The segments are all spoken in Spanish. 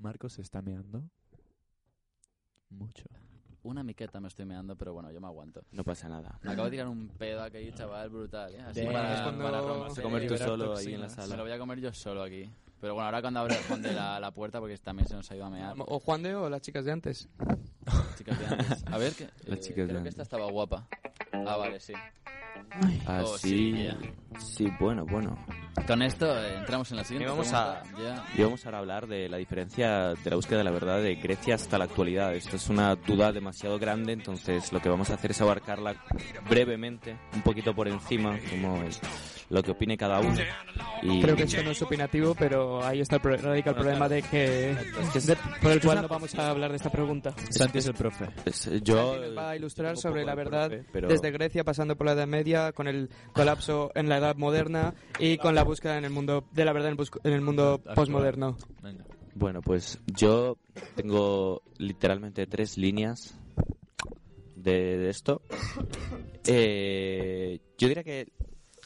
Marcos se está meando. Mucho. Una miqueta me estoy meando, pero bueno, yo me aguanto. No pasa nada. Me acabo de tirar un pedo aquí, chaval, brutal. ¿eh? Así De- para, es cuando para romper. comer tú solo ahí en la toxinas. Me sala. lo voy a comer yo solo aquí. Pero bueno, ahora cuando abra Juan de la, la puerta, porque también se nos ha ido a mear. O Juan de o las chicas de antes. Chicas de antes. A ver, que, Las eh, chicas de creo que esta estaba guapa. Ah, vale, sí. Ah, Oh, sí. sí, bueno, bueno. Con esto eh, entramos en la siguiente Y vamos pregunta. a- Ya. Y vamos ahora a hablar de la diferencia de la búsqueda de la verdad de Grecia hasta la actualidad. Esto es una duda demasiado grande, entonces lo que vamos a hacer es abarcarla brevemente, un poquito por encima, como es lo que opine cada uno. Y Creo que esto no es opinativo, pero ahí está el, radica el problema de que, de- por el cual no vamos a hablar de esta pregunta. Santi es el profe. yo Santi nos va a ilustrar un sobre la verdad profe, pero- desde Grecia pasando por la Edad Media con el colapso en la Edad Moderna y con la búsqueda en el mundo de la verdad en el, bus- en el mundo postmoderno. Bueno, pues yo tengo literalmente tres líneas de, de esto. Eh, yo diría que,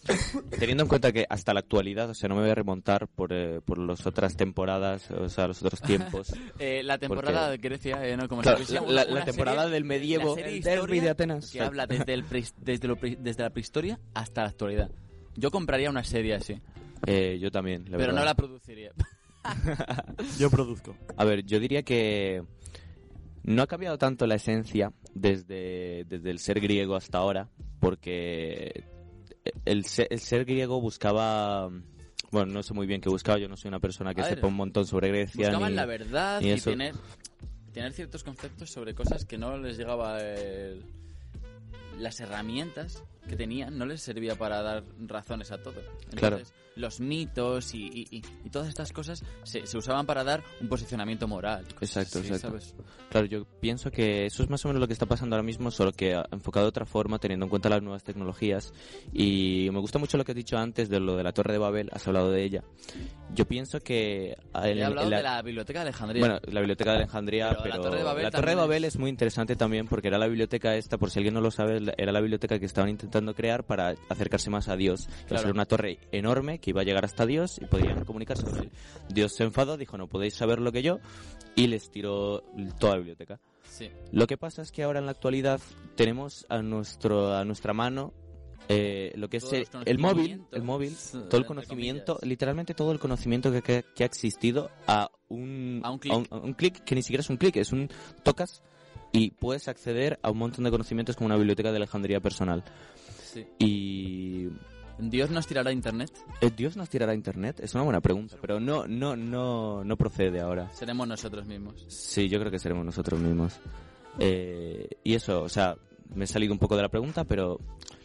teniendo en cuenta que hasta la actualidad, o sea, no me voy a remontar por, eh, por las otras temporadas, o sea, los otros tiempos. Eh, la temporada Porque- de Grecia, eh, ¿no? Como Claro, la- la una temporada serie- del medievo. la El derbi de Atenas. Que habla desde, el pre- desde, lo pre- desde la prehistoria hasta la actualidad. Yo compraría una serie así, Eh, yo también, la pero verdad. no la produciría. Yo produzco. A ver, yo diría que no ha cambiado tanto la esencia desde, desde el ser griego hasta ahora, porque el ser, el ser griego buscaba... Bueno, no sé muy bien qué buscaba, yo no soy una persona que ver, sepa un montón sobre Grecia. Buscaban ni- la verdad y eso. tener, tener ciertos conceptos sobre cosas que no les llegaba el- las herramientas que tenían no les servía para dar razones a todo. Entonces, Claro. Los mitos y, y- y- todas estas cosas se, se usaban para dar un posicionamiento moral. Exacto, así, exacto. ¿sabes? Claro, yo pienso que eso es más o menos lo que está pasando ahora mismo, solo que enfocado de otra forma, teniendo en cuenta las nuevas tecnologías. Y me gusta mucho lo que has dicho antes de lo de la Torre de Babel, has hablado de ella. Yo pienso que... en He el- hablado en la- de la Biblioteca de Alejandría. Bueno, la biblioteca de Alejandría, Pero pero, la Torre de Babel la Torre de Babel es- es... muy interesante también porque era la biblioteca esta, por si alguien no lo sabe, era la biblioteca que estaban intentando crear para acercarse más a Dios. Claro. ser una torre enorme que iba a llegar hasta Dios y podían comunicarse con él. Dios se enfadó, dijo, no podéis saber lo que yo, y les tiró toda la biblioteca. Sí. Lo que pasa es que ahora en la actualidad tenemos a nuestro a nuestra mano eh, lo que es el, móvil, el móvil, todo el conocimiento, literalmente todo el conocimiento que, que- que ha existido a un A un clic. a un, a un clic que ni siquiera es un clic, es un tocas y puedes acceder a un montón de conocimientos como una biblioteca de Alejandría personal. sí. Y ¿Dios nos tirará internet? ¿eh, Dios nos tirará internet, es una buena pregunta, pero no no no no procede ahora. Seremos nosotros mismos. Sí, yo creo que seremos nosotros mismos. Eh, y eso, o sea, me he salido un poco de la pregunta, pero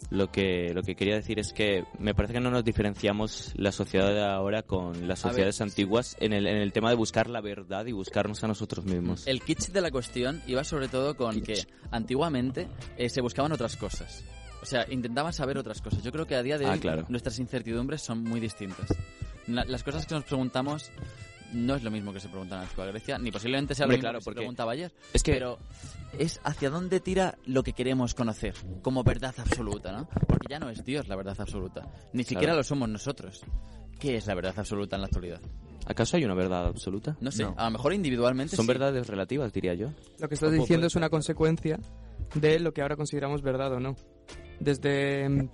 lo que, lo que quería decir es que me parece que no nos diferenciamos la sociedad de ahora con las A sociedades antiguas en el, en el tema de buscar la verdad y buscarnos a nosotros mismos. El kitsch de la cuestión iba sobre todo con que antiguamente eh, se buscaban otras cosas. O sea, intentaban saber otras cosas. Yo creo que a día de Ah, hoy claro. nuestras incertidumbres son muy distintas. La- las cosas que nos preguntamos no es lo mismo que se preguntan en la antigua Grecia, ni posiblemente sea lo mismo claro, que se porque preguntaba ayer. Es que Pero es hacia dónde tira lo que queremos conocer, como verdad absoluta, ¿no? Porque ya no es Dios la verdad absoluta. Ni siquiera Claro. lo somos nosotros. ¿Qué es la verdad absoluta en la actualidad? ¿acaso hay una verdad absoluta? No sé, a lo mejor individualmente Son sí. verdades relativas, diría yo. Lo que estás diciendo es una consecuencia de lo que ahora consideramos verdad o no. Desde, mm,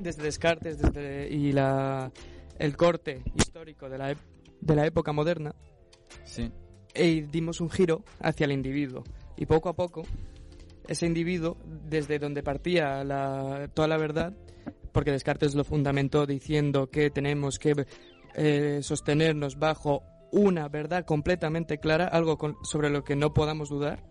desde Descartes desde, y la, el corte histórico de la, ep- de la época moderna, Sí. y dimos un giro hacia el individuo. Y poco a poco, ese individuo, desde donde partía la- toda la verdad, porque Descartes lo fundamentó diciendo que tenemos que eh, sostenernos bajo una verdad completamente clara, algo con- sobre lo que no podamos dudar,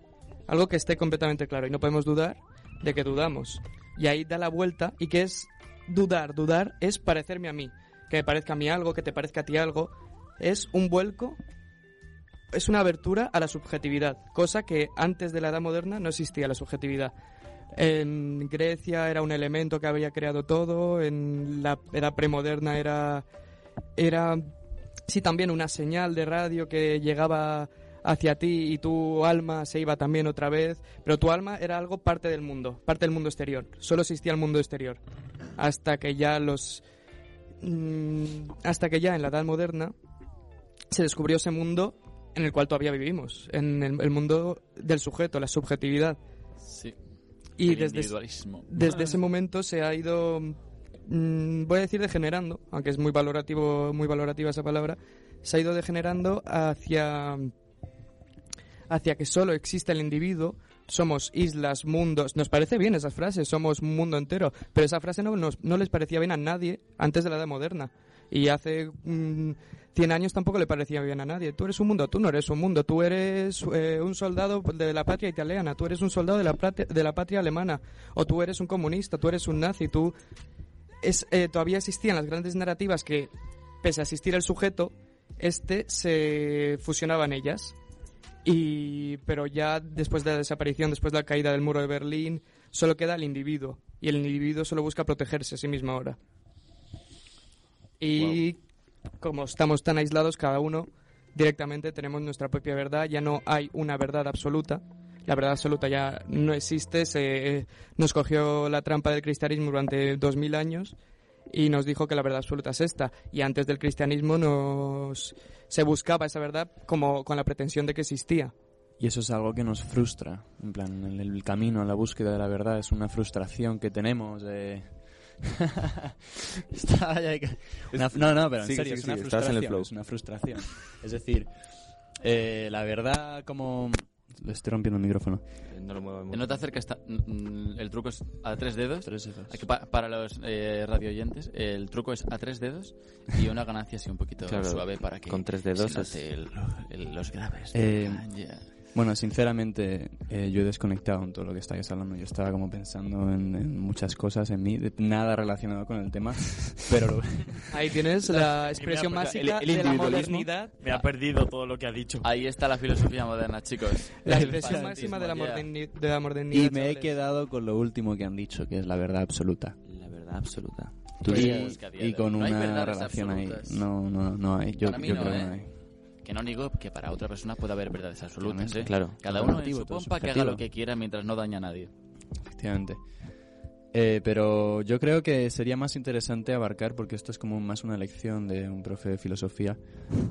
algo que esté completamente claro y no podemos dudar de que dudamos. Y ahí da la vuelta y que es dudar, dudar es parecerme a mí, que me parezca a mí algo, que te parezca a ti algo. Es un vuelco, es una abertura a la subjetividad, cosa que antes de la Edad Moderna no existía la subjetividad. En Grecia era un elemento que había creado todo, en la edad premoderna era, era sí también una señal de radio que llegaba hacia ti y tu alma se iba también otra vez, pero tu alma era algo parte del mundo, parte del mundo exterior, solo existía el mundo exterior, hasta que ya los... mm, hasta que ya en la Edad Moderna se descubrió ese mundo en el cual todavía vivimos, en el, el mundo del sujeto, la subjetividad. Sí. Y el desde, individualismo. desde ese momento se ha ido mm, voy a decir degenerando aunque es muy valorativo muy valorativa esa palabra se ha ido degenerando hacia hacia que solo existe el individuo somos islas, mundos. Nos parece bien esas frases, somos un mundo entero. Pero esa frase no, nos- no les parecía bien a nadie antes de la Edad Moderna. Y hace mm, 100 años tampoco le parecía bien a nadie. Tú eres un mundo, tú no eres un mundo. Tú eres eh, un soldado de la patria italiana, tú eres un soldado de la, de la patria alemana. O tú eres un comunista, tú eres un nazi, tú... Es, eh, todavía existían las grandes narrativas que, pese a existir el sujeto, este se fusionaba en ellas. Y, pero ya después de la desaparición, después de la caída del muro de Berlín, solo queda el individuo. Y el individuo solo busca protegerse a sí mismo ahora. Y como estamos tan aislados, cada uno directamente tenemos nuestra propia verdad. Ya no hay una verdad absoluta. La verdad absoluta ya no existe. Se nos cogió la trampa del cristianismo durante dos mil años y nos dijo que la verdad absoluta es esta. Y antes del cristianismo nos se buscaba esa verdad como con la pretensión de que existía. Y eso es algo que nos frustra. En plan, el, el camino a la búsqueda de la verdad es una frustración que tenemos. que- una- no, no, pero en Sigue, serio, sigue, es una sigue, estás en el frustración. flow. Es una frustración. Es decir, eh, la verdad como... Le estoy rompiendo el micrófono. No lo muevo mucho. No te acerques. ta- mm, El truco es a tres dedos. Tres dedos. Aquí pa- para los eh, radioyentes, el truco es a tres dedos y una ganancia así un poquito Claro, suave para que con tres dedos se es- note el- el- los graves. Eh. Bueno, sinceramente, eh, yo he desconectado en todo lo que estáis hablando. Yo estaba como pensando en, en muchas cosas en mí, de- nada relacionado con el tema, pero lo- Ahí tienes la expresión el- mágica el de la individualismo. modernidad. Me ha perdido todo lo que ha dicho. Ahí está la filosofía moderna, chicos. La El expresión máxima de la, moderni- de la modernidad. y me he quedado con lo último que han dicho, que es la verdad absoluta. La verdad absoluta. Tú y, día y de con no una relación ahí. absolutas. No, no, no hay. Yo, yo no, creo que ¿eh? no hay. Que no niego que para otra persona pueda haber verdades absolutas, ¿eh? claro. Cada uno en su pompa que haga lo que quiera mientras no daña a nadie. Efectivamente. Eh, pero yo creo que sería más interesante abarcar, porque esto es como más una lección de un profe de filosofía,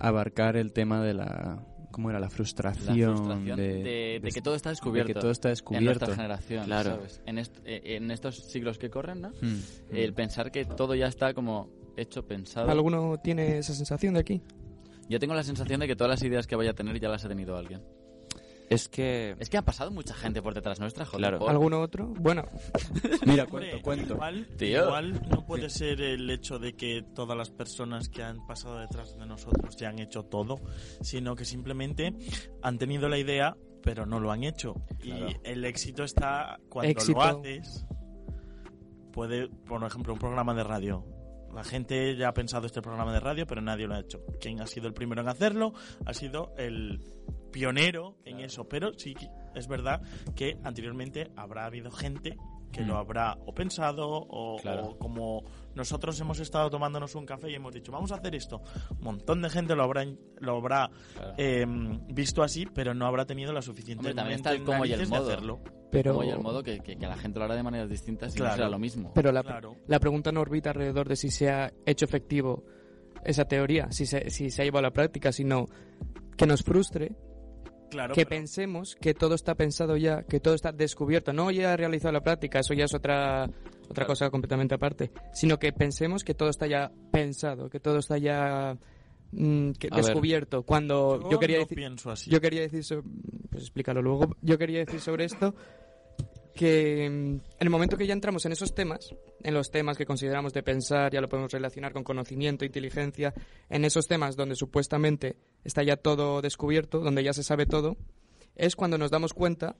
abarcar el tema de la... ¿Cómo era? La La frustración, de, de que todo está descubierto. de que todo está En descubierto. nuestra generación, Claro. ¿sabes? En, est- eh, en estos siglos que corren, ¿no? Hmm. El pensar que todo ya está como hecho, pensado. ¿Alguno tiene esa sensación de aquí? Yo tengo la sensación de que todas las ideas que vaya a tener ya las ha tenido alguien. Es que... Es que ha pasado mucha gente por detrás nuestra, joder. Claro. ¿Alguno otro? Bueno, Mira, cuento, cuento. Igual, Tío. igual no puede ser el hecho de que todas las personas que han pasado detrás de nosotros ya han hecho todo, sino que simplemente han tenido la idea, pero no lo han hecho. Claro. Y el éxito está cuando Éxito. lo haces. Puede, por ejemplo, un programa de radio. La gente ya ha pensado este programa de radio, pero nadie lo ha hecho. Quien ha sido el primero en hacerlo ha sido el pionero en eso. Pero sí es verdad que anteriormente habrá habido gente que Mm. lo habrá o pensado o, Claro. o como nosotros hemos estado tomándonos un café y hemos dicho vamos a hacer esto. Un montón de gente lo habrá lo habrá Claro. eh, visto así, pero no habrá tenido la suficiente Hombre, también está el mente cómo y el narices de hacerlo. Pero, Como y el modo que, que, que la gente lo hará de maneras distintas y no será lo mismo. pero la, Claro. la pregunta no orbita alrededor de si se ha hecho efectivo esa teoría, si se, si se ha llevado a la práctica, sino que nos frustre Claro, que pero- pensemos que todo está pensado ya, que todo está descubierto, no ya realizado la práctica, eso ya es otra otra Claro. cosa completamente aparte, sino que pensemos que todo está ya pensado, que todo está ya mm, que A ver. descubierto. Cuando yo, quería no decir, pienso así. yo quería decir, so- pues explícalo luego. Yo quería decir sobre esto que mm, en el momento que ya entramos en esos temas, en los temas que consideramos de pensar, ya lo podemos relacionar con conocimiento, inteligencia, en esos temas donde supuestamente está ya todo descubierto, donde ya se sabe todo, es cuando nos damos cuenta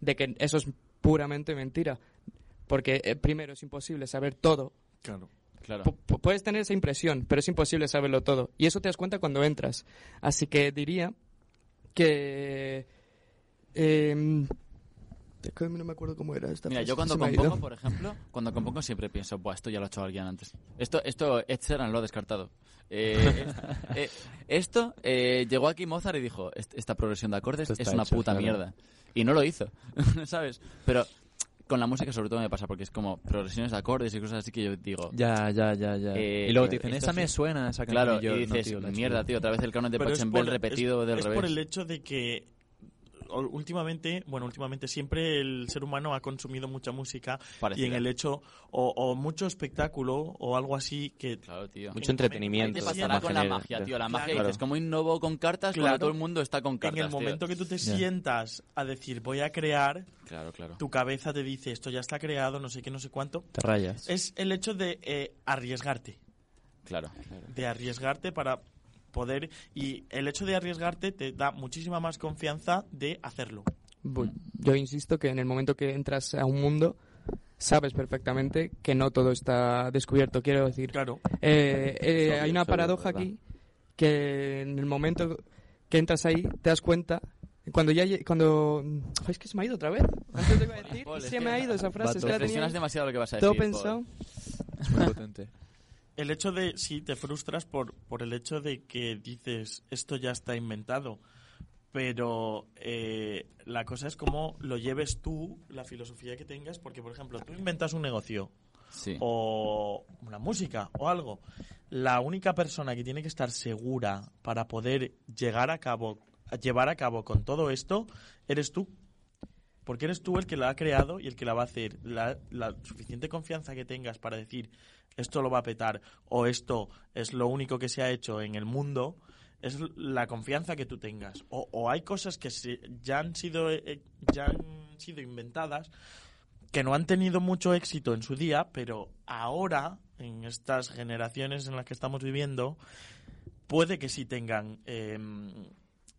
de que eso es puramente mentira. Porque eh, primero es imposible saber todo Claro. Claro. Pu- pu- puedes tener esa impresión, pero es imposible saberlo todo. Y eso te das cuenta cuando entras. Así que diría que... es que no me acuerdo cómo era esta Mira, yo cuando compongo, por ejemplo, cuando compongo siempre pienso, Buah, esto ya lo ha hecho alguien antes. Esto, esto Ed Sheeran lo ha descartado. Eh, eh, esto eh, llegó aquí Mozart y dijo, "Est- esta progresión de acordes Esto es una hecho, puta claro. mierda. Y no lo hizo, ¿sabes? Pero con la música sobre todo me pasa porque es como progresiones de acordes y cosas así que yo digo... Ya, ya, ya, ya. Eh, y luego te dicen, esto esa sí. me suena, esa canción. Claro, yo, y "No, dices, tío, he hecho mierda, yo". tío, otra vez el canon de es por- repetido es- del es revés. por el hecho de que últimamente, bueno, últimamente siempre el ser humano ha consumido mucha música y Parecida. en el hecho o, o mucho espectáculo o algo así que Claro, tío. Mucho en entretenimiento. ¿Qué momento que te pasará con la magia, tío? La magia, Claro. dices, ¿cómo innovó con cartas Claro. cuando todo el mundo está con cartas, en el tío? momento que tú te Ya. sientas a decir voy a crear, Claro, claro. tu cabeza te dice esto ya está creado, no sé qué, no sé cuánto. Te rayas. Es el hecho de eh, arriesgarte, Claro. de arriesgarte para poder y el hecho de arriesgarte te da muchísima más confianza de hacerlo. Yo insisto que en el momento que entras a un mundo, sabes perfectamente que no todo está descubierto. Quiero decir, Claro. Eh, eh, Obvio, hay una obvio, paradoja ¿verdad? aquí que en el momento que entras ahí te das cuenta cuando ya cuando es que se me ha ido otra vez antes te iba a decir Paul, se que me ha ido esa frase es que la tenía demasiado lo que vas a todo decir. pensado Paul. Es muy potente. El hecho de, sí, te frustras por, por el hecho de que dices, esto ya está inventado, pero eh, la cosa es cómo lo lleves tú, la filosofía que tengas, porque, por ejemplo, tú inventas un negocio Sí. o una música o algo. La única persona que tiene que estar segura para poder llegar a cabo, llevar a cabo con todo esto, eres tú. Porque eres tú el que la ha creado y el que la va a hacer. La, suficiente confianza que tengas para decir esto lo va a petar o esto es lo único que se ha hecho en el mundo, es la confianza que tú tengas. O, hay cosas que se- ya han sido eh, ya han sido inventadas que no han tenido mucho éxito en su día, pero ahora, en estas generaciones en las que estamos viviendo, puede que sí tengan eh,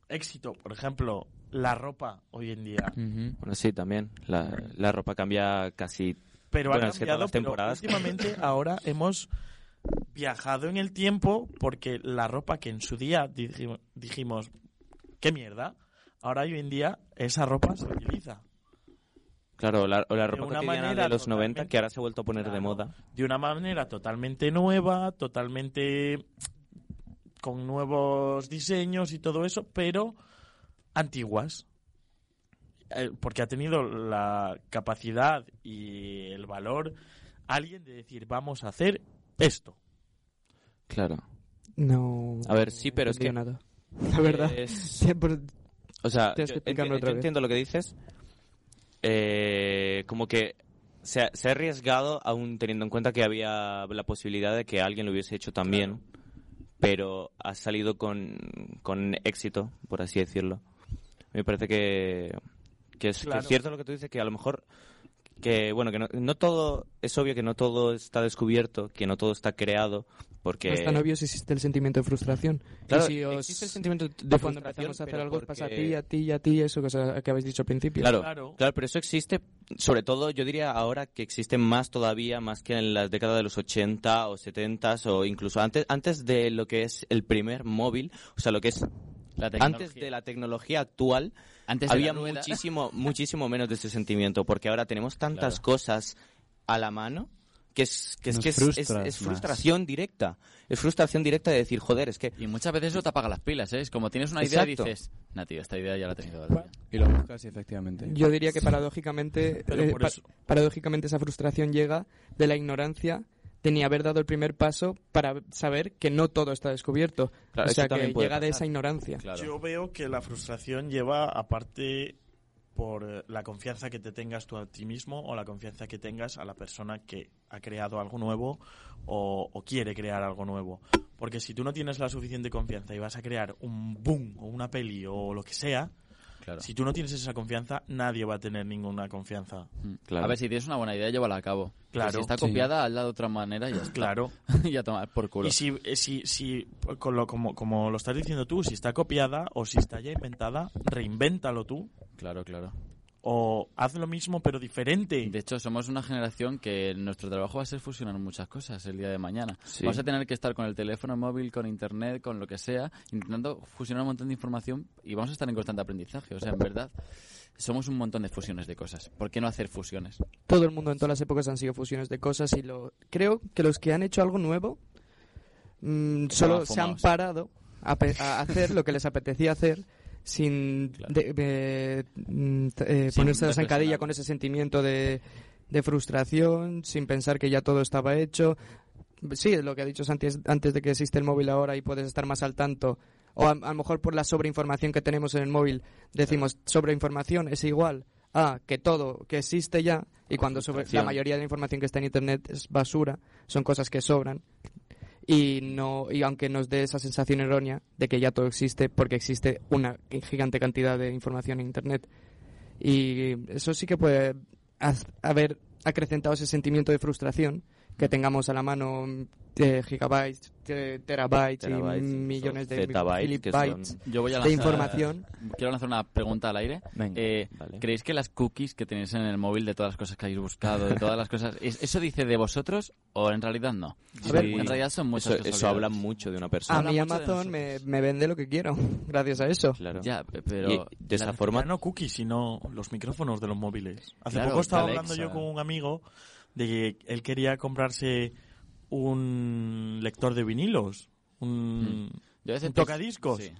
éxito. Por ejemplo, la ropa hoy en día. Bueno, sí, también. La, la ropa cambia casi... Pero Bueno, ha es que todas las pero temporadas- últimamente ahora hemos viajado en el tiempo porque la ropa que en su día dijimos, dijimos qué mierda, ahora hoy en día esa ropa se utiliza. Claro, la, o la ropa una manera de los totalmente- 90 que ahora se ha vuelto a poner de moda. de una manera totalmente nueva, totalmente con nuevos diseños y todo eso, pero antiguas. Eh, Porque ha tenido la capacidad y el valor alguien de decir, vamos a hacer esto. Claro. no A ver, sí, pero no es que- nada la verdad Es- O sea, yo, que explicarlo enti- otra yo vez. entiendo lo que dices. Eh, como que se ha, se ha arriesgado aún teniendo en cuenta que había la posibilidad de que alguien lo hubiese hecho también, pero ha salido con, con éxito, por así decirlo. Me parece que, que, es, que Claro. es cierto lo que tú dices, que a lo mejor que bueno que no, no todo es obvio que no todo está descubierto que no todo está creado porque no es tan obvio si existe el sentimiento de frustración Claro, si os- existe el sentimiento de de cuando frustración, empezamos a hacer algo os pasa a porque- ti a ti y a ti eso que, que habéis dicho al principio Claro, Claro. claro, pero eso existe, sobre todo yo diría ahora que existe más todavía, más que en las décadas de los 80 o 70 o incluso antes, antes de lo que es el primer móvil, o sea, lo que es antes de la tecnología actual, Antes de había muchísimo, muchísimo menos de ese sentimiento, porque ahora tenemos tantas Claro. cosas a la mano que es que es, que es, es- es más. frustración directa, es frustración directa de decir, joder, es que Y muchas veces eso te apaga las pilas, ¿eh? Es como tienes una idea y Exacto. dices, nah, tío, esta idea ya la he tenido toda la vida". Y lo buscas y efectivamente. Yo diría que paradójicamente, eh, pa- paradójicamente esa frustración llega de la ignorancia de ni haber dado el primer paso para saber que no todo está descubierto. Claro, o sea, que llega de pasar. esa ignorancia. Claro. Yo veo que la frustración lleva aparte por eh, la confianza que te tengas tú a ti mismo o la confianza que tengas a la persona que ha creado algo nuevo o, o quiere crear algo nuevo. Porque si tú no tienes la suficiente confianza y vas a crear un boom o una peli o lo que sea, Claro. si tú no tienes esa confianza, nadie va a tener ninguna confianza. Mm. Claro. A ver, si tienes una buena idea, llévala a cabo. Claro, Si está sí. copiada, hazla de otra manera y ya está. Claro. y a tomar por culo. Y si, eh, si, si con lo- como, como lo estás diciendo tú, si está copiada o si está ya inventada, reinvéntalo tú. Claro, claro. O haz lo mismo pero diferente. De hecho, somos una generación que nuestro trabajo va a ser fusionar muchas cosas el día de mañana. Sí. Vamos a tener que estar con el teléfono móvil, con internet, con lo que sea, intentando fusionar un montón de información y vamos a estar en constante aprendizaje. O sea, en verdad, somos un montón de fusiones de cosas. ¿Por qué no hacer fusiones? Todo el mundo en todas las épocas han sido fusiones de cosas y lo creo que los que han hecho algo nuevo mm, solo se han parado a hacer lo que les apetecía hacer sin Claro. de- de- mm, eh, Sin ponerse la zancadilla con ese sentimiento de, de frustración, sin pensar que ya todo estaba hecho. Sí, lo que ha dicho Santi es antes de que existe el móvil ahora y puedes estar más al tanto. O a, a lo mejor por la sobreinformación que tenemos en el móvil decimos sobreinformación es igual a que todo que existe ya y cuando sobre, la mayoría de la información que está en internet es basura, son cosas que sobran y no y aunque nos dé esa sensación errónea de que ya todo existe porque existe una gigante cantidad de información en internet. Y eso sí que puede haber acrecentado ese sentimiento de frustración que tengamos a la mano eh, gigabytes, te- terabytes, Terabytes, y millones de bytes Yo voy a de lanzar- información. Quiero lanzar una pregunta al aire. Venga. Eh, Vale. ¿Creéis que las cookies que tenéis en el móvil de todas las cosas que habéis buscado, de todas las cosas, ¿es- ¿eso dice de vosotros o en realidad no? A ver, en realidad son muchas eso, cosas eso habla mucho de una A persona. Habla mí de Amazon me, me vende lo que quiero gracias a eso. Claro. Ya, pero... Y de esa forma no cookies, sino los micrófonos de los móviles. Hace Claro, poco estaba Alexa. hablando yo con un amigo de que él quería comprarse un lector de vinilos, un, Yo pienso- tocadiscos. sí.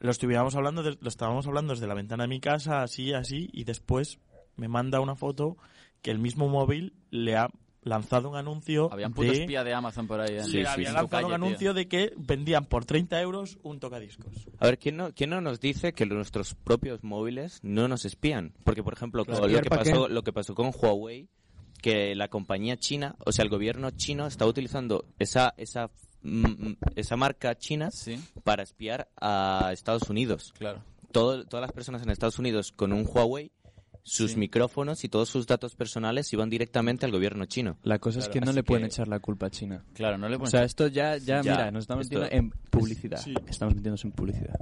Lo estuvimos hablando, de- lo estábamos hablando desde la ventana de mi casa, así, así, y después me manda una foto que el mismo móvil le ha lanzado un anuncio Había un puto de, espía de Amazon por ahí. ¿eh? Sí, sí, había sí. lanzado Calle, un tío. anuncio de que vendían por 30 euros un tocadiscos. A ver, ¿quién no, ¿quién no nos dice que nuestros propios móviles no nos espían? Porque, por ejemplo, Claro. lo, que ¿Espiar pa' pasó, qué? lo que pasó con Huawei, que la compañía china, o sea, el gobierno chino está utilizando esa, esa, mm, esa marca china Sí, para espiar a Estados Unidos. claro. Todo- todas las personas en Estados Unidos con un Huawei, sus Sí. micrófonos y todos sus datos personales iban directamente al gobierno chino. La cosa es que no le pueden que- echar la culpa a China. Claro, no le O pones... sea, esto ya, ya, Ya, mira, nos estamos esto- metiendo en publicidad. Sí. Estamos metiéndonos en publicidad.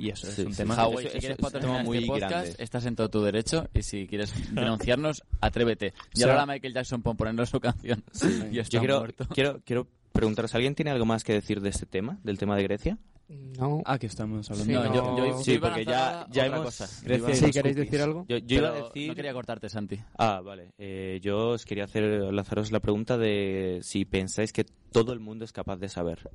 Y eso Sí, es un sí, tema... sí. Huawei, eso- si quieres patrocinar tema muy este podcast, grande. estás en todo tu derecho y si quieres denunciarnos, atrévete. Y sea- ahora Michael Jackson por ponernos su canción. y está Yo quiero, muerto. quiero, quiero preguntaros, ¿alguien tiene algo más que decir de este tema, del tema de Grecia? No. Ah, que estamos hablando Sí, No, yo, Sí, porque ya- ya hemos- cosa. Grecia Sí, ¿queréis cookies. decir algo? Yo, yo iba a decir... No quería cortarte, Santi. Ah, vale. Eh, yo os quería hacer lanzaros la pregunta de si pensáis que todo el mundo es capaz de saber.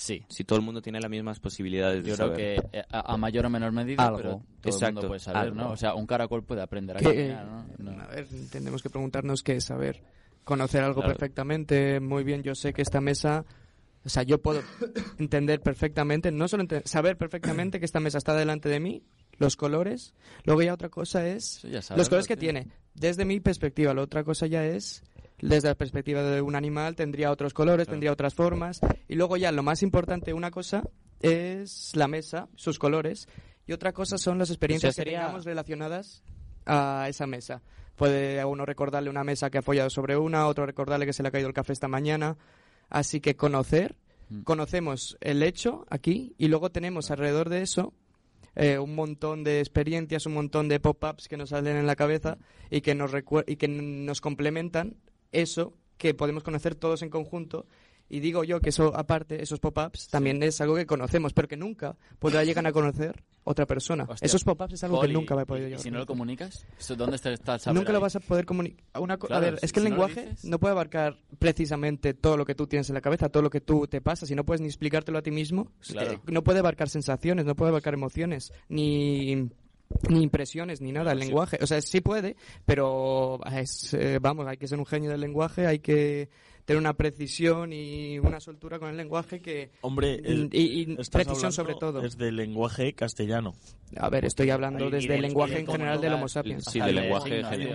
Sí. Si todo el mundo tiene las mismas posibilidades de Yo creo saber. que eh, a, a mayor o menor medida, Algo. pero todo Exacto, el mundo puede saber, algo. ¿no? O sea, un caracol puede aprender a caminar, ¿no? No. A ver, tenemos que preguntarnos qué es saber. Conocer algo Claro. perfectamente, muy bien. Yo sé que esta mesa, o sea, yo puedo entender perfectamente, no solo saber perfectamente que esta mesa está delante de mí, los colores. Luego ya otra cosa es ya sabes, los colores que tío. tiene. Desde mi perspectiva, la otra cosa ya es desde la perspectiva de un animal tendría otros colores, Claro. tendría otras formas. Y luego ya lo más importante, una cosa es la mesa, sus colores, y otra cosa son las experiencias O sea, sería- que tengamos relacionadas a esa mesa. Puede a uno recordarle una mesa que ha apoyado sobre una, otro recordarle que se le ha caído el café esta mañana. Así que conocer, Mm. conocemos el hecho aquí y luego tenemos alrededor de eso eh, un montón de experiencias, un montón de pop-ups que nos salen en la cabeza y que nos y que nos complementan eso que podemos conocer todos en conjunto. Y digo yo que eso, aparte, esos pop-ups, también es algo que conocemos, pero que nunca podrá llegar a conocer otra persona. Hostia, esos pop-ups es algo Poli, que nunca va a poder ¿y- llegar ¿Y si a no lo comunicas? ¿Eso ¿Dónde está, el saber Nunca lo ahí? vas a poder comunicar. A Claro, ver, si- es que el si lo lenguaje no puede abarcar precisamente todo lo que tú tienes en la cabeza, todo lo que tú te pasa. Si no puedes ni explicártelo a ti mismo, Claro. eh, no puede abarcar sensaciones, no puede abarcar emociones, ni ni impresiones ni nada el Sí. lenguaje o sea sí puede pero es, eh, vamos hay que ser un genio del lenguaje hay que tener una precisión y una soltura con el lenguaje que Hombre, el- y, y precisión sobre todo Es del lenguaje castellano. a ver estoy hablando Ahí, desde el de- lenguaje en general del Homo sapiens Sí, Hay- del hay- lenguaje hay- hay-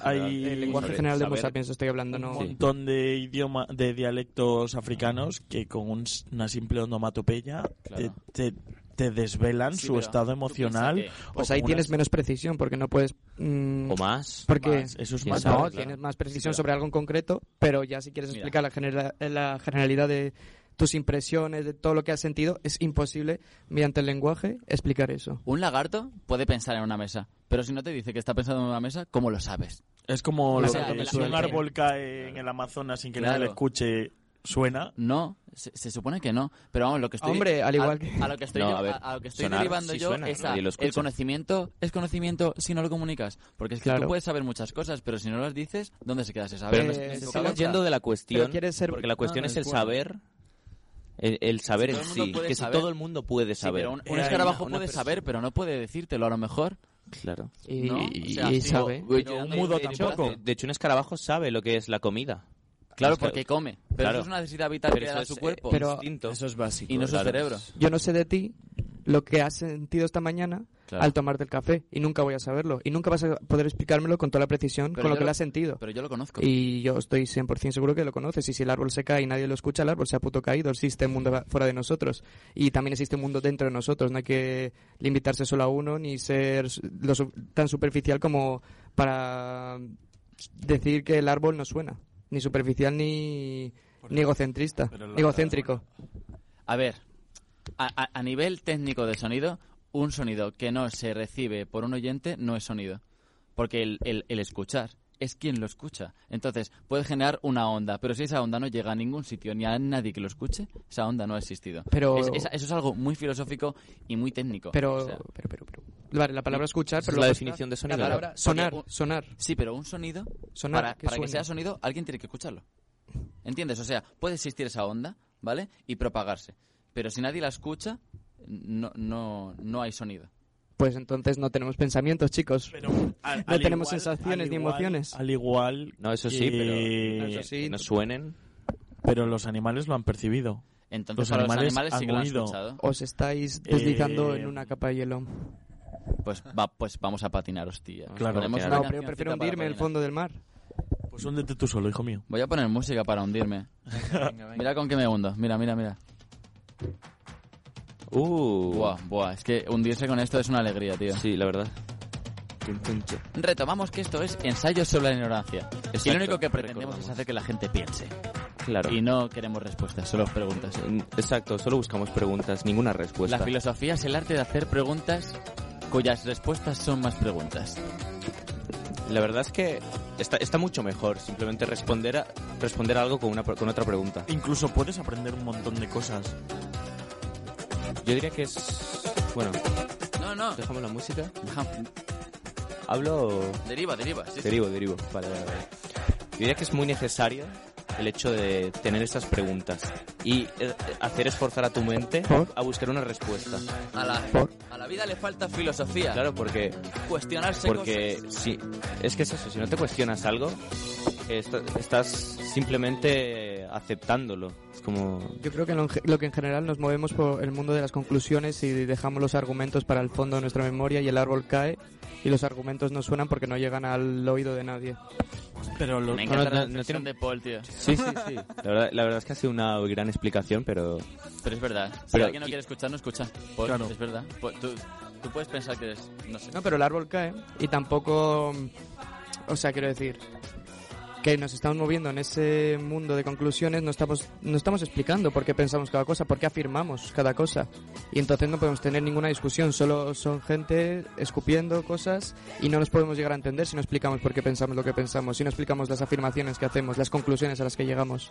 hay- el lenguaje general del Homo sapiens estoy hablando un no montón de idioma de dialectos africanos que con un s- una simple onomatopeya Claro. te, te, te desvelan Sí, su estado emocional. pues ahí tienes menos precisión porque no puedes mm, O más. porque más, eso es ¿Quién más no, claro. tienes más precisión sobre algo en concreto, pero ya si quieres Mira. explicar la, genera- la generalidad de tus impresiones, de todo lo que has sentido, es imposible mediante el lenguaje explicar eso. Un lagarto puede pensar en una mesa, pero si no te dice que está pensando en una mesa, ¿cómo lo sabes? Es como O lo sea, que el- si un el- árbol cae en el Amazonas sin que nadie Claro. le escuche, suena. No, se, se supone que no. Pero vamos, lo que estoy. Hombre, al igual a, que- a lo que estoy, No, yo- a ver, a lo que estoy sonar derivando sí yo suena, es a- el conocimiento es conocimiento si no lo comunicas. Porque es que Claro. tú puedes saber muchas cosas, pero si no las dices, ¿dónde se queda ese saber? Eh, estamos cabeza. yendo de la cuestión, ser- porque la cuestión No, no, es el bueno. saber, el, el saber Si en sí, que si todo el mundo puede Sí, saber. pero un, un escarabajo una puede persona- saber, pero no puede decírtelo a lo mejor. Claro. Y, ¿no? y- O sea, y sí, sabe. Pero un mudo de tampoco. de- De hecho, un escarabajo sabe lo que es la comida. Claro, Es que- porque come. Pero Claro. eso es una necesidad vital Pero que da su eh, cuerpo. Pero- instinto. Eso es básico. y no su claro. cerebro. Yo no sé de ti lo que has sentido esta mañana Claro. al tomarte el café y nunca voy a saberlo y nunca vas a poder explicármelo con toda la precisión Pero con lo yo que lo- lo has sentido. Pero yo lo conozco. Y yo estoy 100% seguro que lo conoces. Y si el árbol se cae y nadie lo escucha, el árbol se ha puto caído. Existe un mundo fuera de nosotros. Y también existe un mundo dentro de nosotros. No hay que limitarse solo a uno ni ser lo su- tan superficial como para decir que el árbol no suena. Ni superficial ni, ni egocentrista. Egocéntrico. A ver, a, a- a nivel técnico de sonido, un sonido que no se recibe por un oyente no es sonido. Porque el, el- el escuchar es quien lo escucha. Entonces, puede generar una onda, pero si esa onda no llega a ningún sitio ni a nadie que lo escuche, esa onda no ha existido. Pero- Es- es- eso es algo muy filosófico y muy técnico. Pero, O sea, pero, pero, pero. Vale, la palabra escuchar, pero es la definición de sonido, La ¿no? palabra sonar, un- sonar. sí, pero un sonido, Sonar, para, que para que sea sonido, alguien tiene que escucharlo. ¿Entiendes? O sea, puede existir esa onda, ¿vale? Y propagarse. Pero si nadie la escucha, no, no, no hay sonido. Pues entonces no tenemos pensamientos, chicos. Pero al- No al tenemos igual- sensaciones ni igual- emociones. Al igual. No, eso sí, que- pero Eso sí. que no suenen. Pero los animales lo han percibido. Entonces, Los para los animales animales sí han que lo han escuchado. Os estáis deslizando Eh, en una capa de hielo. Pues, va, pues vamos a patinar, hostia. Claro. No, pero cancioncita prefiero hundirme en el fondo del mar. Pues húndete tú solo, hijo mío. Voy a poner música para hundirme. Mira con qué me hundo. Mira, mira, mira. Uh. Buah, buah. Es que hundirse con esto es una alegría, tío. Sí, la verdad. Retomamos que esto es ensayo sobre la ignorancia. y Exacto, lo único que pretendemos recordamos. es hacer que la gente piense. Claro. Y no queremos respuestas, solo preguntas. Exacto, solo buscamos preguntas, ninguna respuesta. La filosofía es el arte de hacer preguntas cuyas respuestas son más preguntas. La verdad es que está, está mucho mejor simplemente responder a, responder a algo con, una, con otra pregunta. Incluso puedes aprender un montón de cosas. Yo diría que es... Bueno, No, no. dejamos la música. Deja- Hablo... Deriva, deriva. sí, sí. Derivo, derivo. Vale, vale, vale. Yo diría que es muy necesario el hecho de tener estas preguntas y eh, hacer esforzar a tu mente ¿Por? a buscar una respuesta. A la, ¿Por? a la vida le falta filosofía. Claro, porque Cuestionarse porque si es que es eso, si no te cuestionas algo, est- estás simplemente aceptándolo. Es como Yo creo que lo, lo que en general nos movemos por el mundo de las conclusiones y dejamos los argumentos para el fondo de nuestra memoria y el árbol cae y los argumentos no suenan porque no llegan al oído de nadie. Pero lo- Me No, encanta no, la no tiene- de Paul, tío. Sí, sí, sí. La verdad, la verdad es que ha sido una gran explicación, pero Pero es verdad. Si Pero- alguien no quiere escuchar, no escucha. Paul, Claro. es verdad. Tú, tú puedes pensar que es... No sé. No, pero el árbol cae y tampoco... O sea, quiero decir que nos estamos moviendo en ese mundo de conclusiones, no estamos, no estamos explicando por qué pensamos cada cosa, por qué afirmamos cada cosa. Y entonces no podemos tener ninguna discusión, solo son gente escupiendo cosas y no nos podemos llegar a entender si no explicamos por qué pensamos lo que pensamos, si no explicamos las afirmaciones que hacemos, las conclusiones a las que llegamos.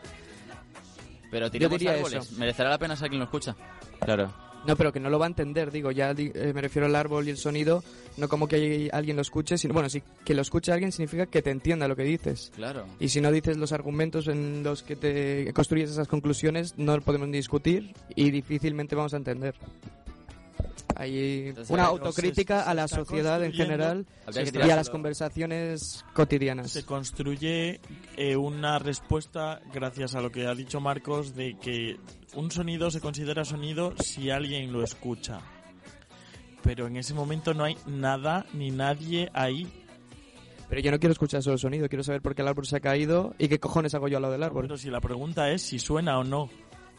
Pero tiremos diría árboles. eso. ¿Merecerá la pena ser quien lo escucha? claro. No, pero que no lo va a entender, digo, ya di- eh, me refiero al árbol y el sonido, no como que hay- alguien lo escuche, sino, bueno, sí, que lo escuche alguien significa que te entienda lo que dices. Claro. Y si no dices los argumentos en los que te construyes esas conclusiones, no lo podemos discutir y difícilmente vamos a entender. Hay Entonces, una autocrítica se- a la sociedad en general y a las conversaciones cotidianas. se construye eh, una respuesta gracias a lo que ha dicho Marcos de que un sonido se considera sonido si alguien lo escucha. Pero en ese momento no hay nada ni nadie ahí. Pero yo no quiero escuchar solo sonido, quiero saber por qué el árbol se ha caído y qué cojones hago yo al lado del árbol. Pero si la pregunta es si suena o no,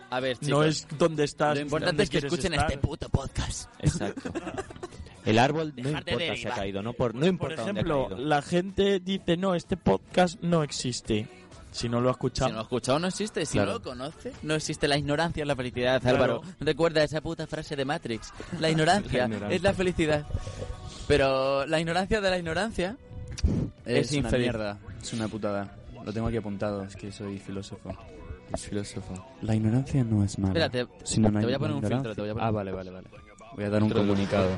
A ver, chicos. no es dónde estás. Lo importante es que escuchen estar. este puto podcast. Exacto. El árbol no Dejar de importa si ha caído, no por no Por importa dónde ha ejemplo, caído. la gente dice, no, este podcast no existe. Si no lo ha escuchado, Si no lo ha escuchado, no existe. Si Claro. no lo conoce, no existe. La ignorancia es la felicidad, Claro. Álvaro. Recuerda esa puta frase de Matrix. La ignorancia, La ignorancia. es la felicidad. Pero la ignorancia de la ignorancia Es, es una mierda, es una putada. Lo tengo aquí apuntado, es que soy filósofo. Es filósofo. La ignorancia no es mala. Espérate, te voy a poner un filtro, te voy a poner Ah, vale, vale, vale. Voy a dar un comunicado.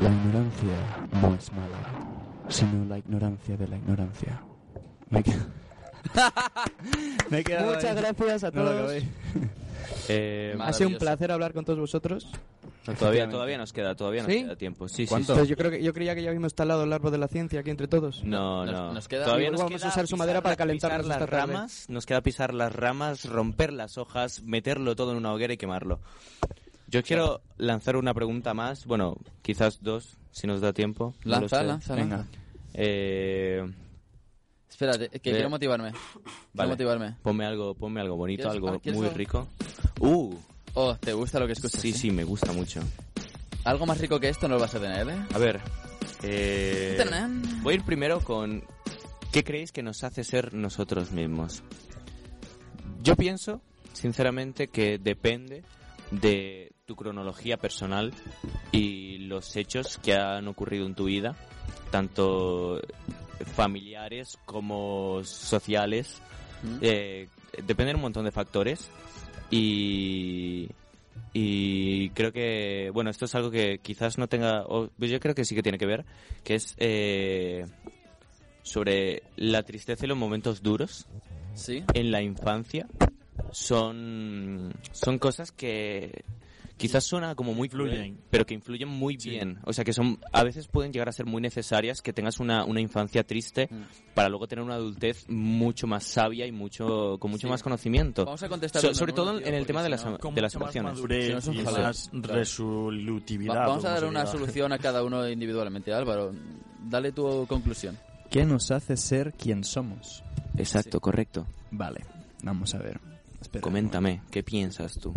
La ignorancia no es mala, sino la ignorancia de la ignorancia. Me, he qued- Me he quedado Muchas ahí. gracias a No todos. acabé. Eh, ha sido un placer hablar con todos vosotros. todavía, Efectivamente. todavía nos queda, todavía nos ¿Sí? queda tiempo. Sí, sí, ¿Cuánto? sí. Entonces yo creo que yo creía que ya habíamos instalado el árbol de la ciencia aquí entre todos. No, Nos- no. nos queda- Todavía nos vamos a queda usar su madera para pisar las ramas. Nos queda pisar las ramas, romper las hojas, meterlo todo en una hoguera y quemarlo. Yo quiero lanzar una pregunta más, bueno, quizás dos, si nos da tiempo. no Lanza, sé. lanza, Venga. lanza. Eh, Espérate, que Eh, quiero motivarme. Quiero vale. motivarme. ponme algo, ponme algo bonito, ¿Quieres- algo ah, ¿quieres muy algo? rico. Uh, Oh, ¿te gusta lo que escuchas? sí, sí, me gusta mucho. Algo más rico que esto no lo vas a tener, ¿eh? A ver, eh, voy a ir primero con ¿qué creéis que nos hace ser nosotros mismos? Yo pienso, sinceramente, que depende de tu cronología personal y los hechos que han ocurrido en tu vida, tanto familiares como sociales. ¿Mm? Eh, dependen un montón de factores y y creo que bueno esto es algo que quizás no tenga o pues yo creo que sí que tiene que ver que es eh, sobre la tristeza y los momentos duros Sí. en la infancia son son cosas que quizás suena como muy Influyen. pero que influyen muy Sí. bien o sea que son a veces pueden llegar a ser muy necesarias que tengas una, una infancia triste Mm. para luego tener una adultez mucho más sabia y mucho con mucho Sí. más conocimiento Vamos a contestar So- sobre todo tío, en el tema de las, con de las emociones madurez Si no es un y más resolutividad. Va- vamos a dar una solución a cada uno individualmente. Álvaro, dale tu conclusión. ¿Qué nos hace ser quien somos? exacto Sí. correcto Vale, vamos a ver. Espera, coméntame qué piensas tú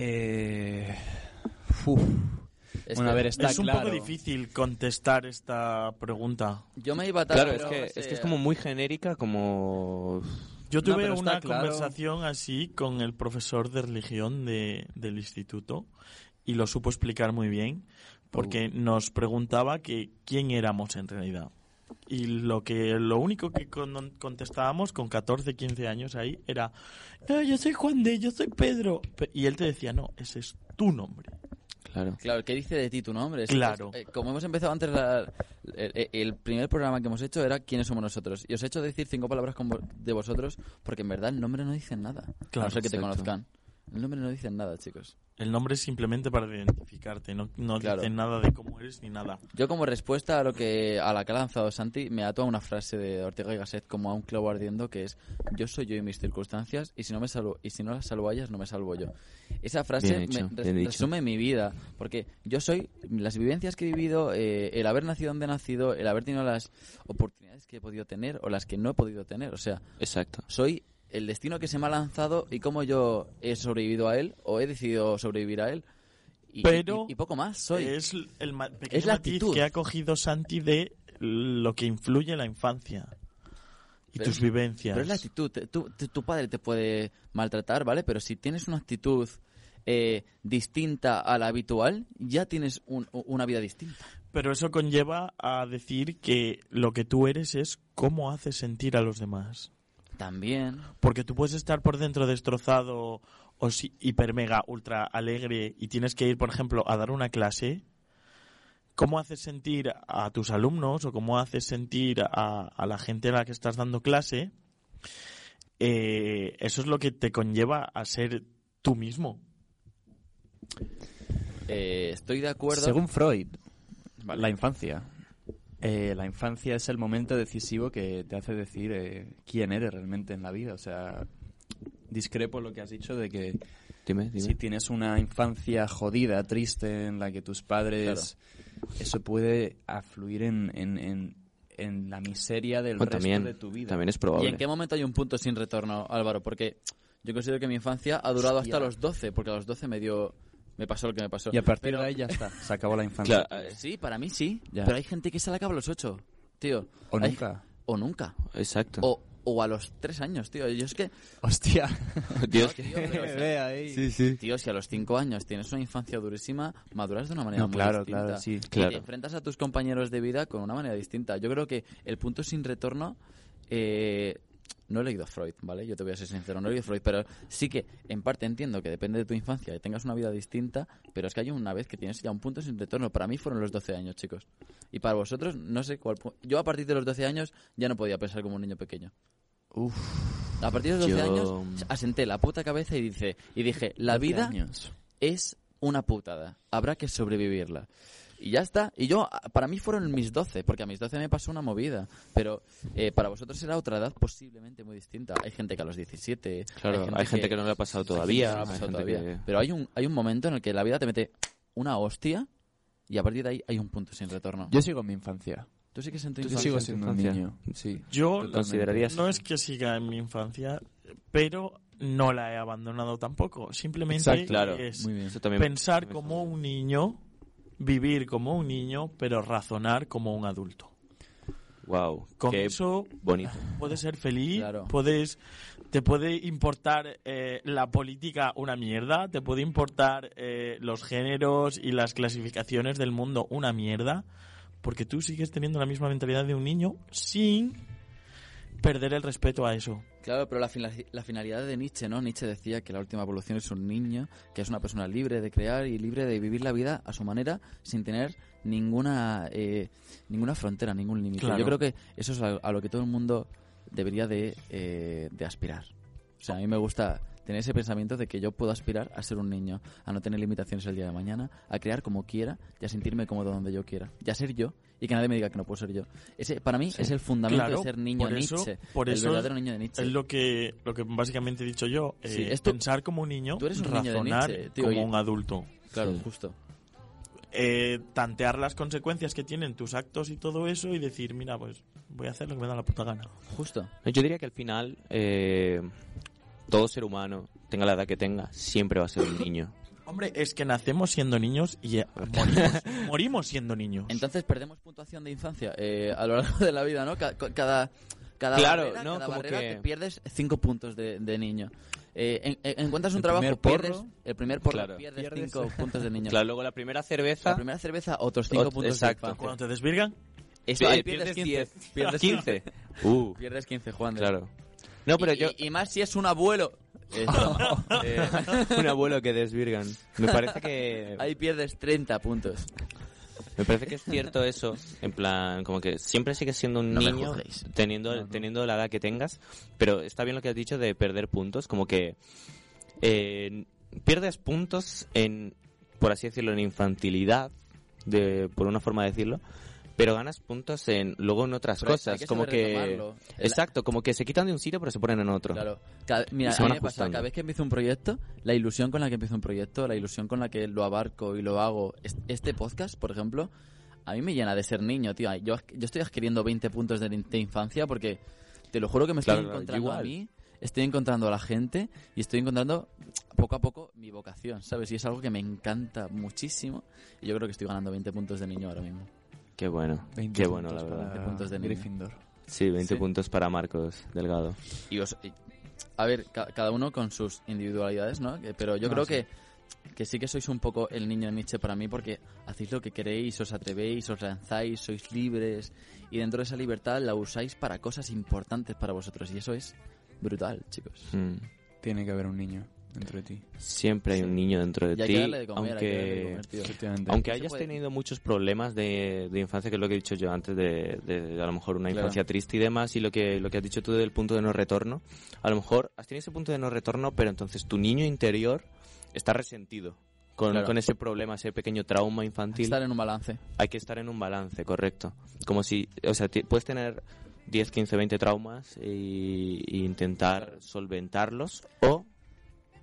Eh... uf. Bueno, a ver, está es un claro. poco difícil contestar esta pregunta. Yo me iba a claro es pero que, es que es como muy genérica como Yo tuve una claro. conversación así con el profesor de religión de, del instituto y lo supo explicar muy bien porque nos preguntaba que quién éramos en realidad. Y lo que lo único que con- contestábamos con 14, 15 años ahí era, "No, yo soy Juan de, yo soy Pedro. Pe- Y él te decía, no, ese es tu nombre. claro Claro, ¿qué dice de ti tu nombre? Es- Claro. es- eh, como hemos empezado antes, la- el, el primer programa que hemos hecho era ¿Quiénes somos nosotros? Y os he hecho decir cinco palabras con vo- de vosotros porque en verdad el nombre no dice nada. a Claro, no ser que te conozcan. El nombre no dice nada, chicos. El nombre es simplemente para identificarte, no, no Claro. dice nada de cómo eres ni nada. Yo como respuesta a lo que a la que ha lanzado Santi me ato a una frase de Ortega y Gasset como a un clavo ardiendo que es yo soy yo y mis circunstancias y si no me salvo y si no las salvo a ellas no me salvo yo. Esa frase hecho, me res- resume mi vida porque yo soy las vivencias que he vivido, eh, el haber nacido donde he nacido, el haber tenido las oportunidades que he podido tener o las que no he podido tener, o sea, exacto soy el destino que se me ha lanzado y cómo yo he sobrevivido a él o he decidido sobrevivir a él. Y, Pero y- y poco más soy. Es el pequeño Es la matiz actitud. que ha cogido Santi de lo que influye en la infancia y Pero tus vivencias. Pero es la actitud. Tú- tu padre te puede maltratar, ¿vale? Pero si tienes una actitud eh, distinta a la habitual, ya tienes un- una vida distinta. Pero eso conlleva a decir que lo que tú eres es cómo haces sentir a los demás. También. Porque tú puedes estar por dentro destrozado o si- hiper mega ultra alegre y tienes que ir, por ejemplo, a dar una clase. ¿Cómo haces sentir a tus alumnos o cómo haces sentir a, a la gente a la que estás dando clase? Eh, eso es lo que te conlleva a ser tú mismo. Eh, estoy de acuerdo. Según Freud, Vale. la infancia. Eh, la infancia es el momento decisivo que te hace decir eh, quién eres realmente en la vida. O sea, discrepo lo que has dicho de que dime dime si tienes una infancia jodida, triste, en la que tus padres... Eso puede afluir en, en, en, en la miseria del Bueno, resto también de tu vida. también es ¿Y probable en qué momento hay un punto sin retorno, Álvaro? Porque yo considero que mi infancia ha durado Hostia. hasta los 12, porque a los 12 me dio... Me pasó lo que me pasó. Y a partir Pero- de ahí ya está, se acabó la infancia. Claro, Sí, para mí sí. Ya. Pero hay gente que se la acaba a los 8, tío. O Hay- nunca. o nunca. Exacto. O, o a los tres años, tío. Yo es que, Hostia. Dios, tío, pero si- Ve ahí. Sí, sí. tío, si a los cinco años tienes una infancia durísima, maduras de una manera No, muy claro, distinta. claro, sí. Y Claro. te enfrentas a tus compañeros de vida con una manera distinta. Yo creo que el punto sin retorno... eh, no he leído a Freud, ¿vale? Yo te voy a ser sincero, no he leído a Freud, pero sí que en parte entiendo que depende de tu infancia y tengas una vida distinta, pero es que hay una vez que tienes ya un punto sin retorno. Para mí fueron los 12 años, chicos. Y para vosotros, no sé cuál. Yo a partir de los 12 años ya no podía pensar como un niño pequeño. Uf. A partir de los 12 Yo- años asenté la puta cabeza y dice y dije, la 12 vida años. es una putada. Habrá que sobrevivirla. Y ya está. Y yo, para mí fueron mis 12, porque a mis 12 me pasó una movida. Pero eh, para vosotros era otra edad posiblemente muy distinta. Hay gente que a los 17. Claro, hay gente que no le ha pasado hay gente todavía, no le ha hay pasado gente todavía. que- Pero hay un, hay un momento en el que la vida te mete una hostia y a partir de ahí hay un punto sin retorno. Yo sigo en mi infancia. Tú sí que en tu Tú Yo sigo siendo un niño. Sí. Yo. ¿Considerarías? no es que siga en mi infancia, pero no la he abandonado tampoco. Simplemente Exacto. Claro. es Muy bien. Eso también- pensar como un niño, vivir como un niño, pero razonar como un adulto. Wow, Con qué eso bonito. puedes ser feliz, Claro. puedes te puede importar eh, la política una mierda, te puede importar eh, los géneros y las clasificaciones del mundo una mierda, porque tú sigues teniendo la misma mentalidad de un niño sin perder el respeto a eso. Claro, pero la, la finalidad de Nietzsche, ¿no? Nietzsche decía que la última evolución es un niño, que es una persona libre de crear y libre de vivir la vida a su manera sin tener ninguna eh, ninguna frontera, ningún límite. Claro. Yo creo que eso es a, a lo que todo el mundo debería de, eh, de aspirar. O sea, a mí me gusta tener ese pensamiento de que yo puedo aspirar a ser un niño, a no tener limitaciones el día de mañana, a crear como quiera y a sentirme cómodo donde yo quiera. Y a ser yo y que nadie me diga que no puedo ser yo. Ese, para mí es el fundamento Claro, de ser niño por eso- Nietzsche. por el verdadero niño de Nietzsche. Es lo que, lo que básicamente he dicho yo. eh, Sí, esto- pensar como un niño, Tú eres un niño de razonar Nietzsche, tío, como y- un adulto. Claro, Sí. justo. Eh, tantear las consecuencias que tienen tus actos y todo eso y decir, mira, pues voy a hacer lo que me da la puta gana. Justo. Yo diría que al final, eh, todo ser humano, tenga la edad que tenga, siempre va a ser un niño. Hombre, es que nacemos siendo niños y eh, morimos, morimos siendo niños. Entonces perdemos puntuación de infancia eh, a lo largo de la vida, ¿no? Ca- ca- Cada, cada Claro, barrera, ¿no? cada Como barrera que- te pierdes cinco puntos de, de niño. Eh, en- en- encuentras un El trabajo, porro, pierdes el primer porro, claro. pierdes, Pierdes- cinco puntos de niño. Claro, luego la primera cerveza, La primera cerveza, otros cinco Ot- puntos exacto. de infancia. Cuando te desvirgan, Esto, eh, ahí pierdes 15. 10, Pierdes 15. Uh, Pierdes 15, Juan. de- claro. No, pero y, yo, y- y más si es un abuelo. Eh, un abuelo que desvirgan. Me parece que ahí pierdes 30 puntos. me parece que es cierto eso, en plan, como que siempre sigues siendo un No niño teniendo teniendo la edad que tengas, pero está bien lo que has dicho de perder puntos, como que eh, pierdes puntos en por así decirlo en infantilidad, de por una forma de decirlo, pero ganas puntos en luego en otras Pero cosas, que como que retomarlo. Exacto, como que se quitan de un sitio pero se ponen en otro. Claro. Cada- mira, a mí me pasa, cada vez que empiezo un proyecto, la ilusión con la que empiezo un proyecto, la ilusión con la que lo abarco y lo hago, es- este podcast, por ejemplo, a mí me llena de ser niño, tío. Yo, yo estoy adquiriendo 20 puntos de, de infancia porque te lo juro que me estoy Claro, claro, encontrando a igual. mí, estoy encontrando a la gente y estoy encontrando poco a poco mi vocación, ¿sabes? Y es algo que me encanta muchísimo y yo creo que estoy ganando 20 puntos de niño ahora mismo. Qué bueno, 20 qué bueno la puntos verdad. para puntos de. Gryffindor. Sí, 20 Sí. puntos para Marcos Delgado. Y os- y- a ver, ca- cada uno con sus individualidades, ¿no? Que- Pero yo No, creo sí. que, que sí que sois un poco el niño Nietzsche para mí porque hacéis lo que queréis, os atrevéis, os lanzáis, sois libres y dentro de esa libertad la usáis para cosas importantes para vosotros y eso es brutal, chicos. Mm. Tiene que haber un niño dentro de ti. Siempre hay un niño dentro de hay ti, que darle de comer, hay que darle de aunque comer, aunque hayas puede. tenido muchos problemas de, de infancia, que es lo que he dicho yo antes, de, de a lo mejor una Claro. infancia triste y demás, y lo que, lo que has dicho tú del punto de no retorno, a lo mejor has tenido ese punto de no retorno, pero entonces tu niño interior está resentido con, Claro. con ese problema, ese pequeño trauma infantil. Estar en un balance. Hay que estar en un balance, correcto. Como si, o sea, puedes tener 10, 15, 20 traumas y, y intentar solventarlos o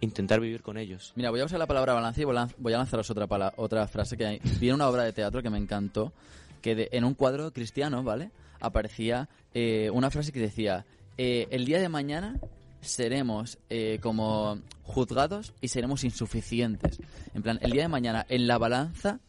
intentar vivir con ellos. Mira, voy a usar la palabra balance y voy a lanzaros otra, otra frase que hay. Vi en una obra de teatro que me encantó, que de- en un cuadro cristiano, ¿vale? Aparecía eh, una frase que decía, eh, el día de mañana seremos eh, como juzgados y seremos insuficientes. En plan, el día de mañana en la balanza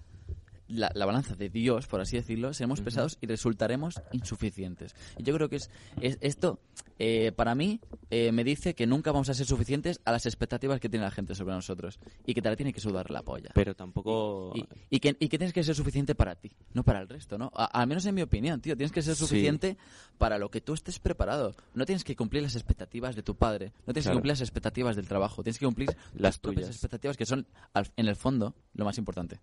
la, la balanza de Dios, por así decirlo, seremos pesados y resultaremos insuficientes. Y yo creo que es, es esto, eh, para mí, eh, me dice que nunca vamos a ser suficientes a las expectativas que tiene la gente sobre nosotros y que te la tiene que sudar la polla. Pero tampoco... Y, y que, y que tienes que ser suficiente para ti, no para el resto, ¿no? A- al menos en mi opinión, tío. Tienes que ser Sí. suficiente para lo que tú estés preparado. No tienes que cumplir las expectativas de tu padre. No tienes Claro. que cumplir las expectativas del trabajo. Tienes que cumplir Las propias tuyas. expectativas que son, al- en el fondo, lo más importante.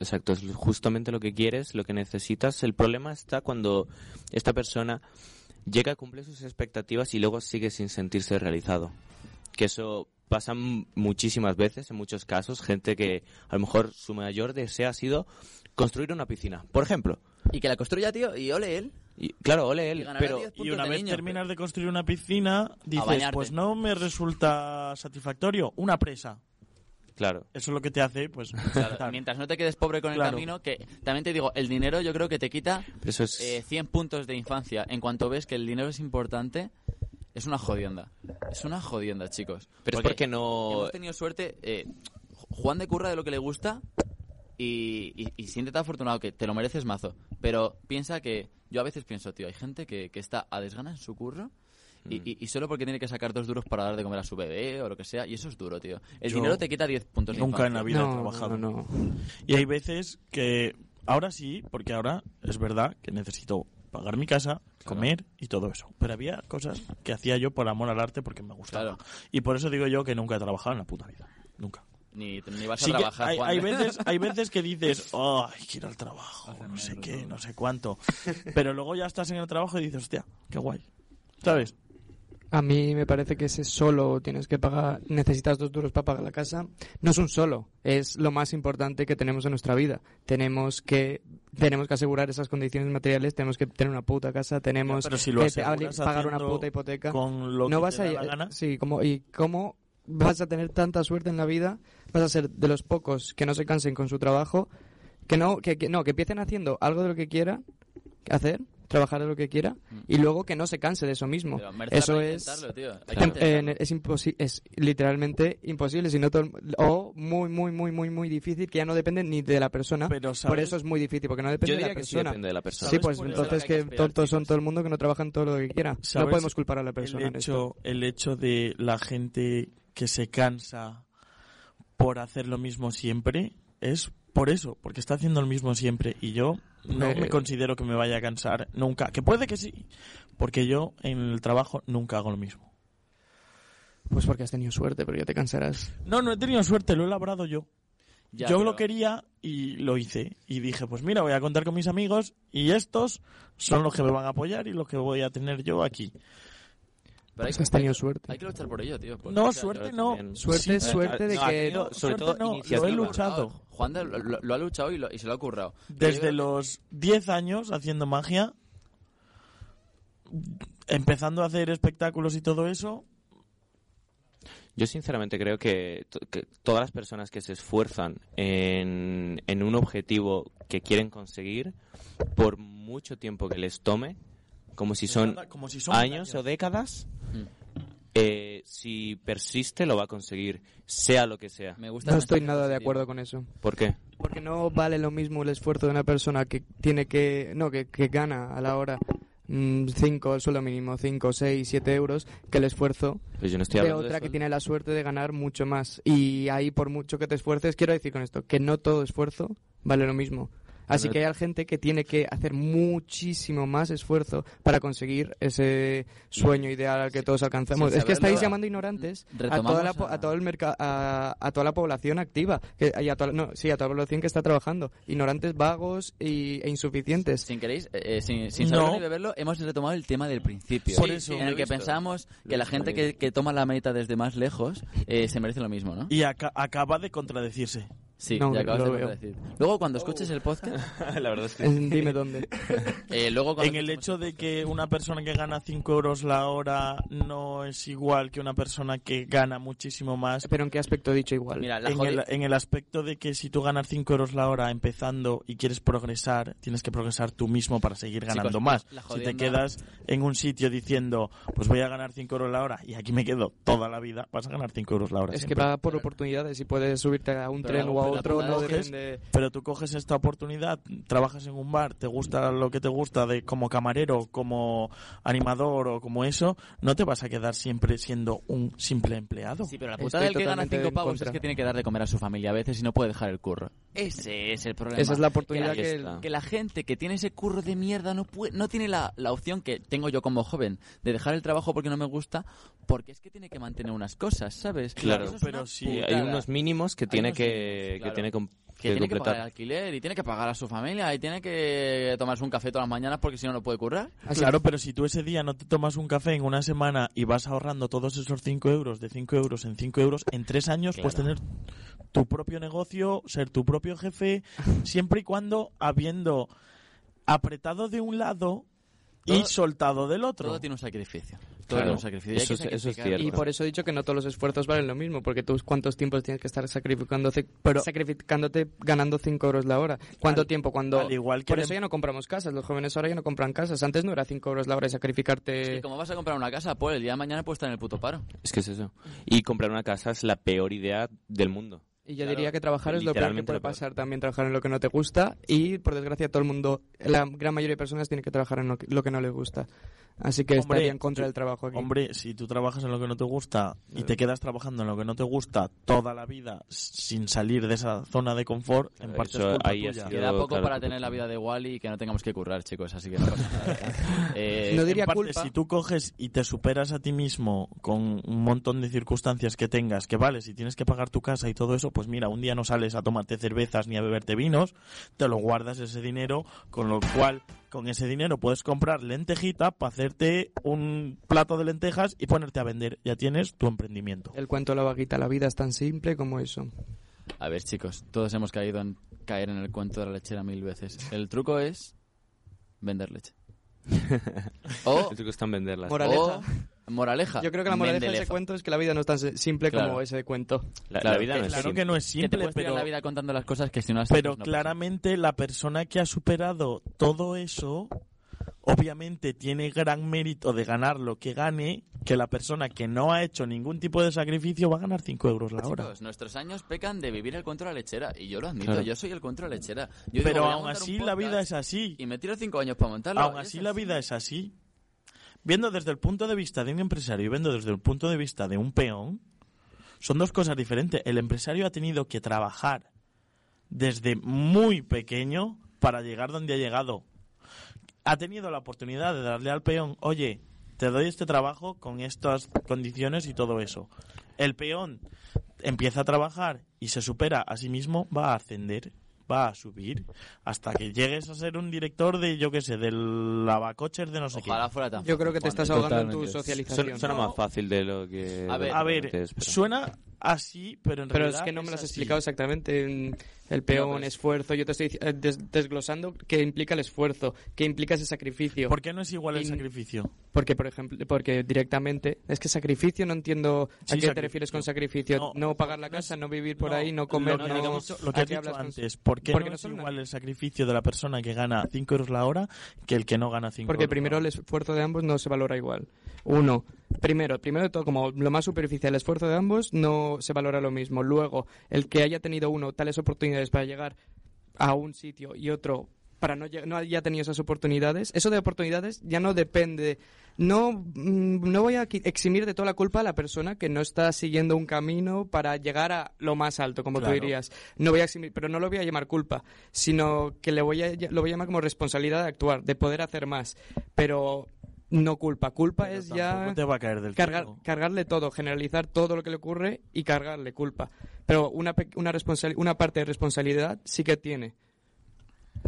Exacto, es justamente lo que quieres, lo que necesitas. El problema está cuando esta persona llega a cumplir sus expectativas y luego sigue sin sentirse realizado. Que eso pasa muchísimas veces, en muchos casos, gente que a lo mejor su mayor deseo ha sido construir una piscina, por ejemplo. Y que la construya, tío, y ole él. Y claro, ole Y él, ganará pero 10 Y una de vez niño. terminas de construir una piscina, dices, pues no me resulta satisfactorio. Una presa. Claro, Eso es lo que te hace, pues... Claro, mientras no te quedes pobre con el Claro. camino, que también te digo, el dinero yo creo que te quita eso es eh, 100 puntos de infancia. En cuanto ves que el dinero es importante, es una jodienda. Es una jodienda, chicos. pero es porque no Hemos tenido suerte. eh, Juan de curra de lo que le gusta y, y, y siéntete afortunado que te lo mereces mazo. Pero piensa que. Yo a veces pienso, tío, hay gente que, que está a desgana en su curro. Y, Mm. y- y solo porque tiene que sacar dos duros para dar de comer a su bebé o lo que sea, y eso es duro, tío. El Yo dinero te quita 10 puntos de Nunca en la vida he trabajado. no, no. Y hay veces que... Ahora sí, porque ahora es verdad que necesito pagar mi casa, comer y todo eso. Pero había cosas que hacía yo por amor al arte porque me gustaba. Claro. Y por eso digo yo que nunca he trabajado en la puta vida. Nunca. Ni, ni vas a Sí que trabajar, hay, Juan. hay veces, hay veces que dices, ay, quiero al trabajo, no sé qué, no sé cuánto. Pero luego ya estás en el trabajo y dices, hostia, qué guay. ¿Sabes? A mí me parece que ese solo tienes que pagar, necesitas dos duros para pagar la casa. No es un solo, es lo más importante que tenemos en nuestra vida. Tenemos que tenemos que asegurar esas condiciones materiales, tenemos que tener una puta casa, tenemos Pero si lo que pagar una puta hipoteca. Con lo no que vas te a la gana. sí, como y cómo vas a tener tanta suerte en la vida, vas a ser de los pocos que no se cansen con su trabajo, que no que, que- no que empiecen haciendo algo de lo que quieran hacer, trabajar de lo que quiera y luego que no se canse de eso mismo. Pero Eso es tío. Eh, es imposi- es literalmente imposible, sino todo el- o muy muy muy muy muy difícil que ya no depende ni de la persona. Pero, Por eso es muy difícil porque no depende yo de la diría que sí persona. depende de la persona. Sí, ¿Sabes pues entonces que que tontos son todo el mundo que no trabajan todo lo que quiera. No podemos culpar a la persona. el en esto. hecho, el hecho de la gente que se cansa por hacer lo mismo siempre es por eso, porque está haciendo lo mismo siempre y yo no me considero que me vaya a cansar nunca, que puede que sí, porque yo en el trabajo nunca hago lo mismo. Pues porque has tenido suerte, pero ya te cansarás. No, no he tenido suerte, lo he labrado yo. Ya, yo pero- lo quería y lo hice. Y dije, pues mira, voy a contar con mis amigos y estos son los que me van a apoyar y los que voy a tener yo aquí. Pero hay, Pues has tenido suerte. hay que luchar por ello, tío. No, suerte yo no. también. Suerte Sí, suerte de no, que... tenido- sobre suerte todo no, lo he luchado. Juan de- lo, lo- lo ha luchado y, lo- y se lo ha currado. Yo Desde creo- los 10 años haciendo magia, empezando a hacer espectáculos y todo eso, Yo sinceramente creo que, que todas las personas que se esfuerzan en, en un objetivo que quieren conseguir, por mucho tiempo que les tome, como si son como si son años o décadas. Eh, si persiste lo va a conseguir, sea lo que sea. Me gusta No el estoy nada de acuerdo con eso. ¿Por qué? Porque no vale lo mismo el esfuerzo de una persona que tiene que... No, que, que gana a la hora 5, el suelo mínimo, 5, 6, 7 euros, que el esfuerzo Pues yo no estoy de otra de que tiene la suerte de ganar mucho más. Y ahí, por mucho que te esfuerces, quiero decir con esto, que no todo esfuerzo vale lo mismo. Así que hay gente que tiene que hacer muchísimo más esfuerzo para conseguir ese sueño ideal al que todos alcanzamos. es que estáis llamando ignorantes a toda la, a- a todo el mercado a, a toda la población activa que, y a toda, no, sí, a toda la población que está trabajando. Ignorantes, vagos y, e insuficientes. Sin queréis, eh, eh, sin, sin No. saberlo ni beberlo, hemos retomado el tema del principio. Por eso. en el que pensábamos que la gente que, que toma la meta desde más lejos eh, se merece lo mismo, ¿no? y aca- acaba de contradecirse. Sí, No, ya acabas lo de veo. contradecir. Luego, cuando escuches el podcast, la verdad es que Dime dónde. eh, luego cuando En el hecho de que una persona que gana 5 euros la hora no es igual que una persona que gana muchísimo más. Pero en qué aspecto he dicho igual. Mira, En el, en el aspecto de que si tú ganas 5 euros la hora empezando y quieres progresar, tienes que progresar tú mismo para seguir ganando Chicos, más. Si te quedas en un sitio diciendo, pues voy a ganar 5 euros la hora y aquí me quedo toda la vida, vas a ganar 5 euros la hora. Es que siempre. va por oportunidades y puedes subirte a un Pero tren o a otro no es que depende... Pero tú coges esta oportunidad, trabajas en un bar, te gusta lo que te gusta de como camarero, como animador o como eso, no te vas a quedar siempre siendo un simple empleado. Sí, pero la Estoy putada del que gana totalmente 5 en pavos contra. es que tiene que dar de comer a su familia a veces y no puede dejar el curro. Ese es el problema. Esa es la oportunidad que que... Ahí el- está. que la gente que tiene ese curro de mierda no puede, no tiene la, la opción que tengo yo como joven de dejar el trabajo porque no me gusta, porque es que tiene que mantener unas cosas, ¿sabes? Claro, pero sí, Sí, hay unos mínimos que Hay tiene que, que tiene que que tiene que pagar el alquiler y tiene que pagar a su familia y tiene que tomarse un café todas las mañanas porque si no no puede currar. Así Claro, pero si tú ese día no te tomas un café en una semana y vas ahorrando todos esos 5 euros, de 5 euros en 5 euros, en 3 años puedes tener tu propio negocio, ser tu propio jefe, siempre y cuando habiendo apretado de un lado y soltado del otro. Todo tiene un sacrificio. Todo Claro, tiene un sacrificio. y hay eso que es- eso es sacrificar. cierto. Y por eso he dicho que no todos los esfuerzos valen lo mismo, porque tú cuántos tiempos tienes que estar sacrificándote, pero sacrificándote ganando 5 euros la hora. ¿Cuánto Al- tiempo? Cuando al igual que por eso ya no compramos casas, los jóvenes ahora ya no compran casas. Antes no era 5 euros la hora de sacrificarte. Es que como vas a comprar una casa, pues el día de mañana puedes estar en el puto paro. Es que es eso. Y comprar una casa es la peor idea del mundo. Y yo Claro, diría que trabajar es lo peor que puede pasar también, trabajar en lo que no te gusta y por desgracia todo el mundo, la gran mayoría de personas tienen que trabajar en lo que, lo que no les gusta. Así que Hombre, estaría en contra del trabajo aquí. Hombre, si tú trabajas en lo que no te gusta y te quedas trabajando en lo que no te gusta toda la vida sin salir de esa zona de confort, en parte eso es culpa ahí ha tuya. Queda poco claro, para tener la vida de Wally y que no tengamos que currar, chicos, así que no pasa nada. Eh, No diría en parte, culpa. si tú coges y te superas a ti mismo con un montón de circunstancias que tengas, que vale, si tienes que pagar tu casa y todo eso, pues mira, un día no sales a tomarte cervezas ni a beberte vinos, te lo guardas ese dinero, con lo cual con ese dinero puedes comprar lentejita para hacerte un plato de lentejas y ponerte a vender. Ya tienes tu emprendimiento. El cuento de la vaguita, la vida es tan simple como eso. A ver, chicos, todos hemos caído en caer en el cuento de la lechera mil veces. El truco es vender leche. O, El truco está en venderlas. Moraleja. o moraleja. Yo creo que la moraleja de ese Mendelefa. cuento es que la vida no es tan simple Claro. como ese cuento. La, la vida no es Claro simple. que no es Que te simple, puedes tirar pero, la vida contando las cosas que si no las pero no claramente la persona que ha superado todo eso, obviamente tiene gran mérito de ganar lo que gane, que la persona que no ha hecho ningún tipo de sacrificio va a ganar 5 euros la hora. Chicos, nuestros años pecan de vivir el la lechera. Y yo lo admito, Claro. yo soy el la lechera. Yo digo, Pero a aún así la vida es así. Y me tiro cinco años para montarlo. Aún así la vida es así. Viendo desde el punto de vista de un empresario y viendo desde el punto de vista de un peón, son dos cosas diferentes. El empresario ha tenido que trabajar desde muy pequeño para llegar donde ha llegado. Ha tenido la oportunidad de darle al peón, oye, te doy este trabajo con estas condiciones y todo eso. El peón empieza a trabajar y se supera a sí mismo, va a ascender, va a subir, hasta que llegues a ser un director de, yo qué sé, del lavacoches de no sé Ojalá fuera tan Yo creo que te estás ahogando en tu socialización. Suena, suena más fácil de lo que... A ver, qué. A suena así, pero en Pero realidad es que no me lo has así. explicado exactamente. El peón, pero es- esfuerzo. Yo te estoy des- desglosando qué implica el esfuerzo, qué implica ese sacrificio. ¿Por qué no es igual el Y- sacrificio? Porque, por ejemplo, porque directamente. Es que sacrificio no entiendo a Sí, qué te refieres con sacrificio. No, No, pagar la casa, no vivir por ahí, no comer, lo, no. lo dicho, lo que ¿a has dicho con- antes, ¿por qué Porque no es igual el sacrificio de la persona que gana 5 euros la hora que el que no gana 5 Porque euros primero la el esfuerzo de ambos no se valora igual. Uno, primero, primero de todo, como lo más superficial, el esfuerzo de ambos no se valora lo mismo. Luego, el que haya tenido uno tales oportunidades para llegar a un sitio y otro para no, no haya tenido esas oportunidades, eso de oportunidades ya no depende. No, mm, no voy a eximir de toda la culpa a la persona que no está siguiendo un camino para llegar a lo más alto, como Claro. tú dirías. No voy a eximir, pero no lo voy a llamar culpa, sino que le voy a, lo voy a llamar como responsabilidad de actuar, de poder hacer más. Pero no culpa. Culpa Pero es ya te va a caer del cargar, cargarle todo, generalizar todo lo que le ocurre y cargarle culpa. Pero una, una, una parte de responsabilidad sí que tiene.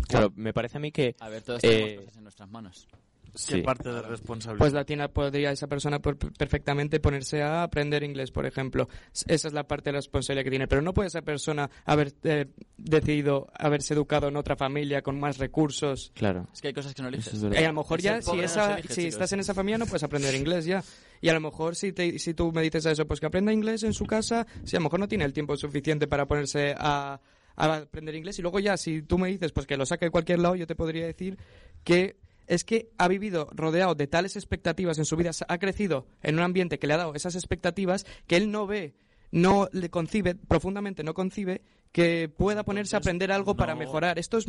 Claro, me parece a mí que... A ver, todos Eh, tenemos cosas en nuestras manos. ¿Qué sí. parte de responsabilidad? Pues la tiene, podría esa persona por- perfectamente ponerse a aprender inglés, por ejemplo. Esa es la parte de la responsabilidad que tiene. Pero no puede esa persona haber eh, decidido haberse educado en otra familia con más recursos. Claro. Es que hay cosas que no eliges. Es. Y a lo mejor Es ya, si, pobre no se esa, elige, si chicos. estás en esa familia, no puedes aprender inglés ya. Y a lo mejor si, te, si tú me dices a eso, pues que aprenda inglés en su casa, si a lo mejor no tiene el tiempo suficiente para ponerse a, a aprender inglés. Y luego ya, si tú me dices pues que lo saque de cualquier lado, yo te podría decir que es que ha vivido rodeado de tales expectativas en su vida, ha crecido en un ambiente que le ha dado esas expectativas que él no ve, no le concibe, profundamente no concibe que pueda ponerse a aprender algo para mejorar. Esto es...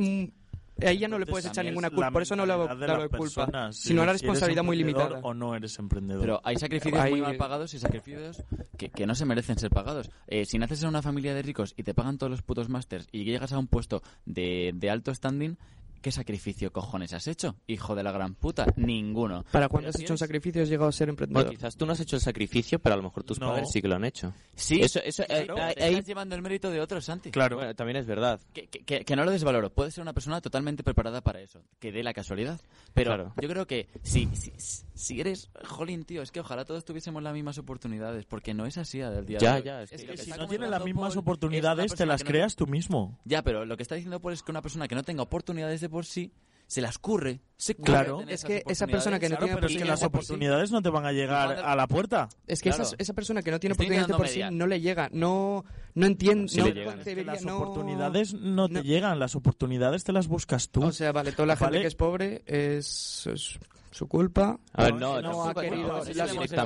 Ahí ya no le puedes echar ninguna culpa, por eso no le hago de culpa, personas, sino una si eres responsabilidad muy limitada. O no eres emprendedor. Pero hay sacrificios Hay- muy mal pagados y sacrificios que, que no se merecen ser pagados. Eh, si naces en una familia de ricos y te pagan todos los putos másters y llegas a un puesto de, de alto standing, ¿qué sacrificio cojones has hecho? Hijo de la gran puta. Ninguno. ¿Para cuándo has hecho un sacrificio has llegado a ser Bueno, emprendedor? quizás tú no has hecho el sacrificio, pero a lo mejor tus No. padres sí que lo han hecho. Sí, Eso, eso, eh, claro, eh, ahí- estás llevando el mérito de otros, Santi. claro. bueno, también es verdad. Que, que- que- que no lo desvaloro. Puede ser una persona totalmente preparada para eso. Que dé la casualidad. Pero Claro. yo creo que si, si, si eres... Jolín, tío, es que ojalá todos tuviésemos las mismas oportunidades. Porque no es así del día Ya, de hoy. ya, es que- Es lo que que si no tienes las mismas Paul oportunidades, te las que no creas tú mismo. Ya, pero lo que está diciendo Paul es que una persona que no tenga oportunidades de por sí, se las curre. Se curre Claro. Es que esa persona que no oportunidades. Claro, tiene pero es que oportunidades las de por sí. oportunidades no te van a llegar a la puerta. Es que Claro. esa, esa persona que no tiene Estoy oportunidades de por sí intentando no le llega, no, no entiende, Sí no. Es que las no- oportunidades no te no- llegan, las oportunidades te las buscas tú. O sea, vale, toda la Vale. gente que es pobre es, es su culpa. A ver, No, no, ha querido sí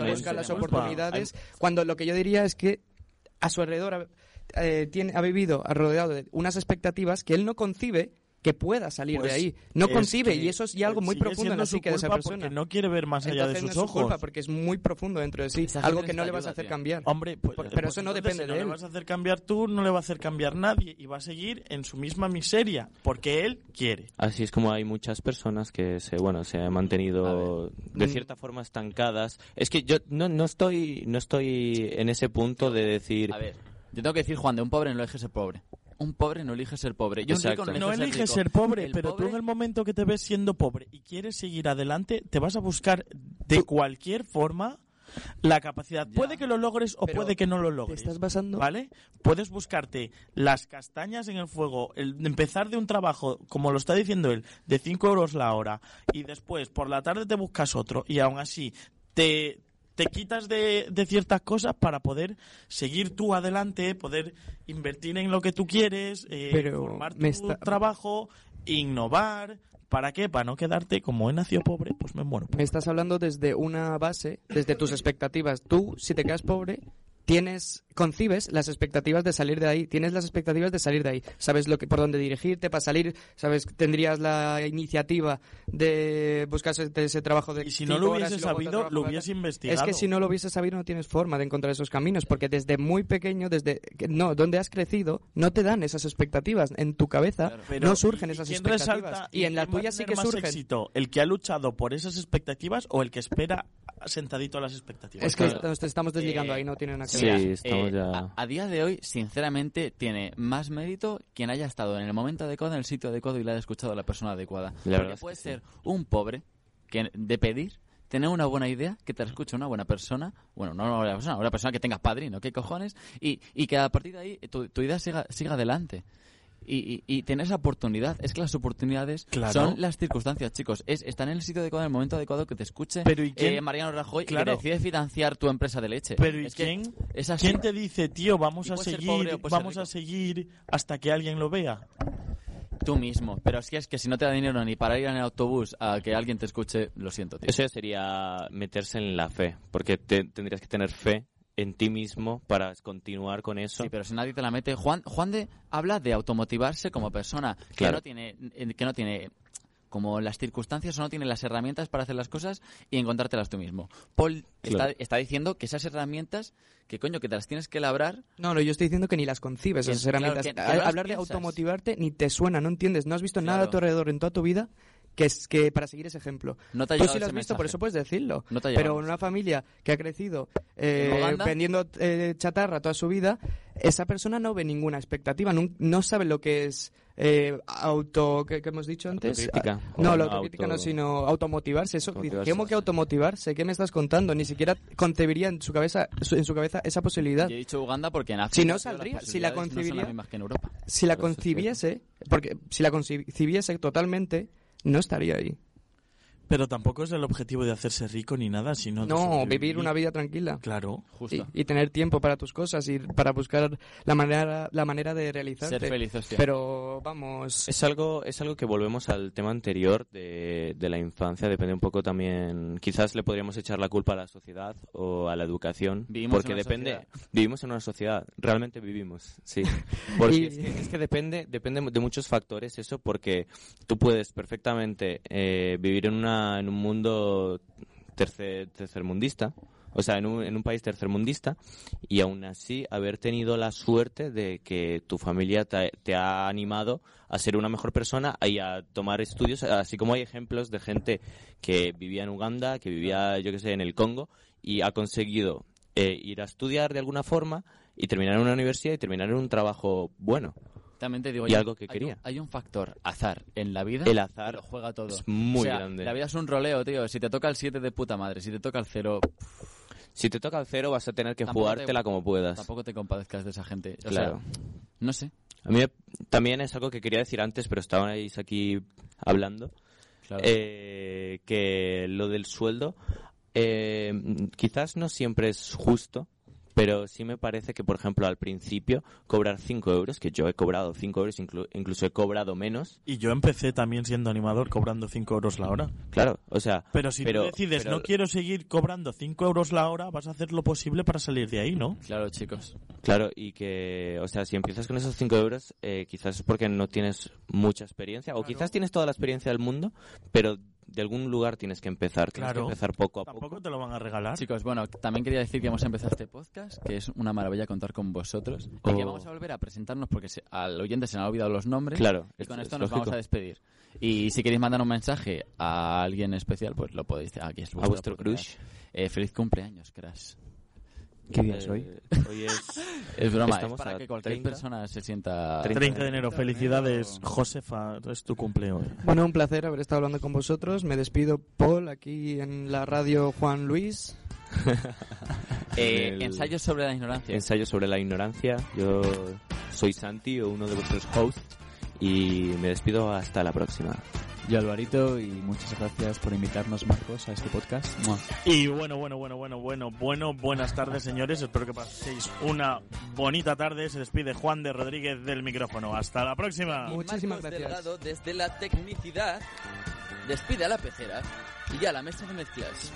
buscar las culpa. oportunidades. Cuando lo que yo diría es que a su alrededor ha, eh, tiene, ha vivido rodeado de unas expectativas que él no concibe que pueda salir Pues de ahí. No concibe y eso es ya algo muy profundo en la psique de esa persona. Porque no quiere ver más allá Entonces de no sus es su ojos. culpa porque es muy profundo dentro de sí, Esa algo que no le vas a hacer cambiar. Hombre, pues, Pero pues eso no entonces, depende si no de le él. vas a hacer cambiar tú, no le va a hacer cambiar nadie y va a seguir en su misma miseria porque él quiere. Así es como hay muchas personas que se, bueno, se han mantenido de Mm. cierta forma estancadas. Es que yo no, no estoy, no estoy en ese punto de decir, A ver, yo tengo que decir, Juan, de un pobre no elige ser pobre. Un pobre no elige ser pobre. Y un rico Exacto. no elige No ser eliges rico. ser pobre, El pero tú en el momento que te ves siendo pobre y quieres seguir adelante, te vas a buscar de cualquier forma la capacidad. Ya. Puede que lo logres o Pero puede que no lo Te logres. estás basando ¿Vale? Puedes buscarte las castañas en el fuego, el empezar de un trabajo, como lo está diciendo él, de 5 euros la hora, y después por la tarde te buscas otro, y aún así te, te quitas de, de ciertas cosas para poder seguir tú adelante, poder invertir en lo que tú quieres, eh, Pero formar tu está- trabajo, innovar. ¿Para qué? Para no quedarte como he nacido pobre, pues me muero. Me estás hablando desde una base, desde tus expectativas. Tú, si te quedas pobre, tienes, concibes las expectativas de salir de ahí, tienes las expectativas de salir de ahí. Sabes lo que, por dónde dirigirte para salir, sabes, tendrías la iniciativa de buscar ese, trabajo de Y si no lo hubieses sabido, lo de- hubieses Es investigado. que si no lo hubieses sabido no tienes forma de encontrar esos caminos, porque desde muy pequeño, desde no, donde has crecido, no te dan esas expectativas. En tu cabeza Claro. Pero, no surgen ¿y esas expectativas. resalta y en la tuya sí que surgen. éxito? ¿El que ha luchado por esas expectativas o el que espera sentadito a las expectativas? Es que Claro. nos estamos desligando Eh, ahí, no tiene nada que Sí. Mira, estamos eh, ya- a, a día de hoy, sinceramente, tiene más mérito quien haya estado en el momento adecuado, en el sitio adecuado y le haya escuchado a la persona adecuada. La Porque puede sí. ser un pobre que de pedir, tener una buena idea, que te la escuche una buena persona, bueno, no una buena persona, una persona que tenga padrino, ¿qué cojones? Y, y que a partir de ahí tu, tu idea siga, siga adelante. Y, y, y tener esa oportunidad. Es que las oportunidades Claro. son las circunstancias, chicos. Es estar en el sitio adecuado, en el momento adecuado, que te escuche Pero ¿y quién- eh, Mariano Rajoy y Claro. que decide financiar tu empresa de leche. Pero ¿y es que quién, es quién te dice, tío, vamos a seguir, vamos a seguir hasta que alguien lo vea? Tú mismo. Pero si es que si no te da dinero ni para ir en el autobús a que alguien te escuche, lo siento, tío. Eso ya sería meterse en la fe, porque te- tendrías que tener fe en ti mismo para continuar con eso. Sí, pero si nadie te la mete. Juan, Juan de habla de automotivarse como persona, que Claro. no tiene, eh, que no tiene como las circunstancias o no tiene las herramientas para hacer las cosas y encontrártelas tú mismo. Paul está, Claro. está diciendo que esas herramientas, que coño, que te las tienes que labrar. No, no, yo estoy diciendo que ni las concibes Que- esas claro, herramientas. que- que no Hablar de automotivarte ni te suena, no entiendes, no has visto nada a tu alrededor en toda tu vida que es que para seguir ese ejemplo. No te ha Tú sí lo has visto, por eso puedes decirlo. No te ha Pero una familia que ha crecido eh, vendiendo eh, chatarra toda su vida, esa persona no ve ninguna expectativa, no, sabe lo que es eh, auto, ¿qué, qué hemos dicho antes? Autocrítica. Ah, No, la no, autocrítica no, auto- sino automotivarse. Eso, Automotivarse. ¿Cómo que automotivarse? ¿Qué me estás contando? Ni siquiera concebiría en su cabeza, en su cabeza esa posibilidad. Yo he dicho Uganda porque en Si no África, tío, las saldría, si la posibilidades no son concibiría- las mismas que en Europa. si la es concibiese, porque si la concibiese totalmente, no estaría ahí. Pero tampoco es el objetivo de hacerse rico ni nada, sino de No, vivir una vida tranquila. Claro. Justo. Y, y tener tiempo para tus cosas y para buscar la manera, la manera de realizarte. Ser feliz, hostia. Pero vamos, Es algo, es algo que volvemos al tema anterior de, de la infancia, depende un poco también, quizás le podríamos echar la culpa a la sociedad o a la educación, Vivimos porque en una depende, sociedad. vivimos en una sociedad, realmente vivimos, sí, porque Y- es, que, es que depende, depende de muchos factores eso, porque tú puedes perfectamente eh, vivir en, una, en un mundo tercer, tercermundista, o sea, en un, en un país tercermundista, y aún así haber tenido la suerte de que tu familia te, ha animado a ser una mejor persona y a tomar estudios, así como hay ejemplos de gente que vivía en Uganda, que vivía, yo que sé, en el Congo, y ha conseguido eh, ir a estudiar de alguna forma y terminar en una universidad y terminar en un trabajo bueno. También te digo, Y hay- algo que hay quería. un- Hay un factor azar en la vida. El azar lo juega todo. es muy O sea, grande. La vida es un roleo, tío. Si te toca el 7 de puta madre, si te toca el 0, Si te toca el cero vas a tener que Tampoco te- jugártela como puedas. tampoco te compadezcas de esa gente. O Claro. sea, no sé. A mí también es algo que quería decir antes, pero estabais aquí hablando, Claro. eh, que lo del sueldo eh, quizás no siempre es justo, pero sí me parece que, por ejemplo, al principio cobrar 5 euros, que yo he cobrado 5 euros, inclu- incluso he cobrado menos, Y yo empecé también siendo animador cobrando 5 euros la hora. claro, o sea... Pero si Pero- tú decides pero- no quiero seguir cobrando 5 euros la hora, vas a hacer lo posible para salir de ahí, ¿no? Claro, chicos. Claro, y que, o sea, si empiezas con esos 5 euros, eh, quizás es porque no tienes mucha experiencia, o quizás tienes toda la experiencia del mundo, pero de algún lugar tienes que empezar, tienes Claro. que empezar poco a Tampoco poco. te lo van a regalar. Chicos, bueno, también quería decir que hemos empezado este podcast, que es una maravilla contar con vosotros. Y que Oh. vamos a volver a presentarnos porque se- al oyente se le han olvidado los nombres. Claro, Y es- con es esto nos lógico. vamos a despedir. Y si queréis mandar un mensaje a alguien especial, pues lo podéis. Aquí es A vuestro crush. Eh, feliz cumpleaños, Crash. ¿Qué día es hoy? Eh, hoy es... Es broma, es Estamos para a que cualquier 30. persona se sienta... 30 de enero, felicidades, Josefa, es tu cumpleaños. bueno, un placer haber estado hablando con vosotros. Me despido, Paul, aquí en la radio Juan Luis. Eh, El- Ensayos sobre la ignorancia. ensayo sobre la ignorancia. Yo soy Santi, uno de vuestros hosts, y me despido hasta la próxima. Yo Alvarito y muchas gracias por invitarnos Marcos a este podcast. Mua. Y bueno, bueno, bueno, bueno, bueno, bueno, buenas tardes, señores. Espero que paséis una bonita tarde. Se despide Juan de Rodríguez del micrófono. Hasta la próxima. Muchísimas Marcos gracias. Delgado, desde la tecnicidad, despide a la pecera y ya la mesa de mezclas.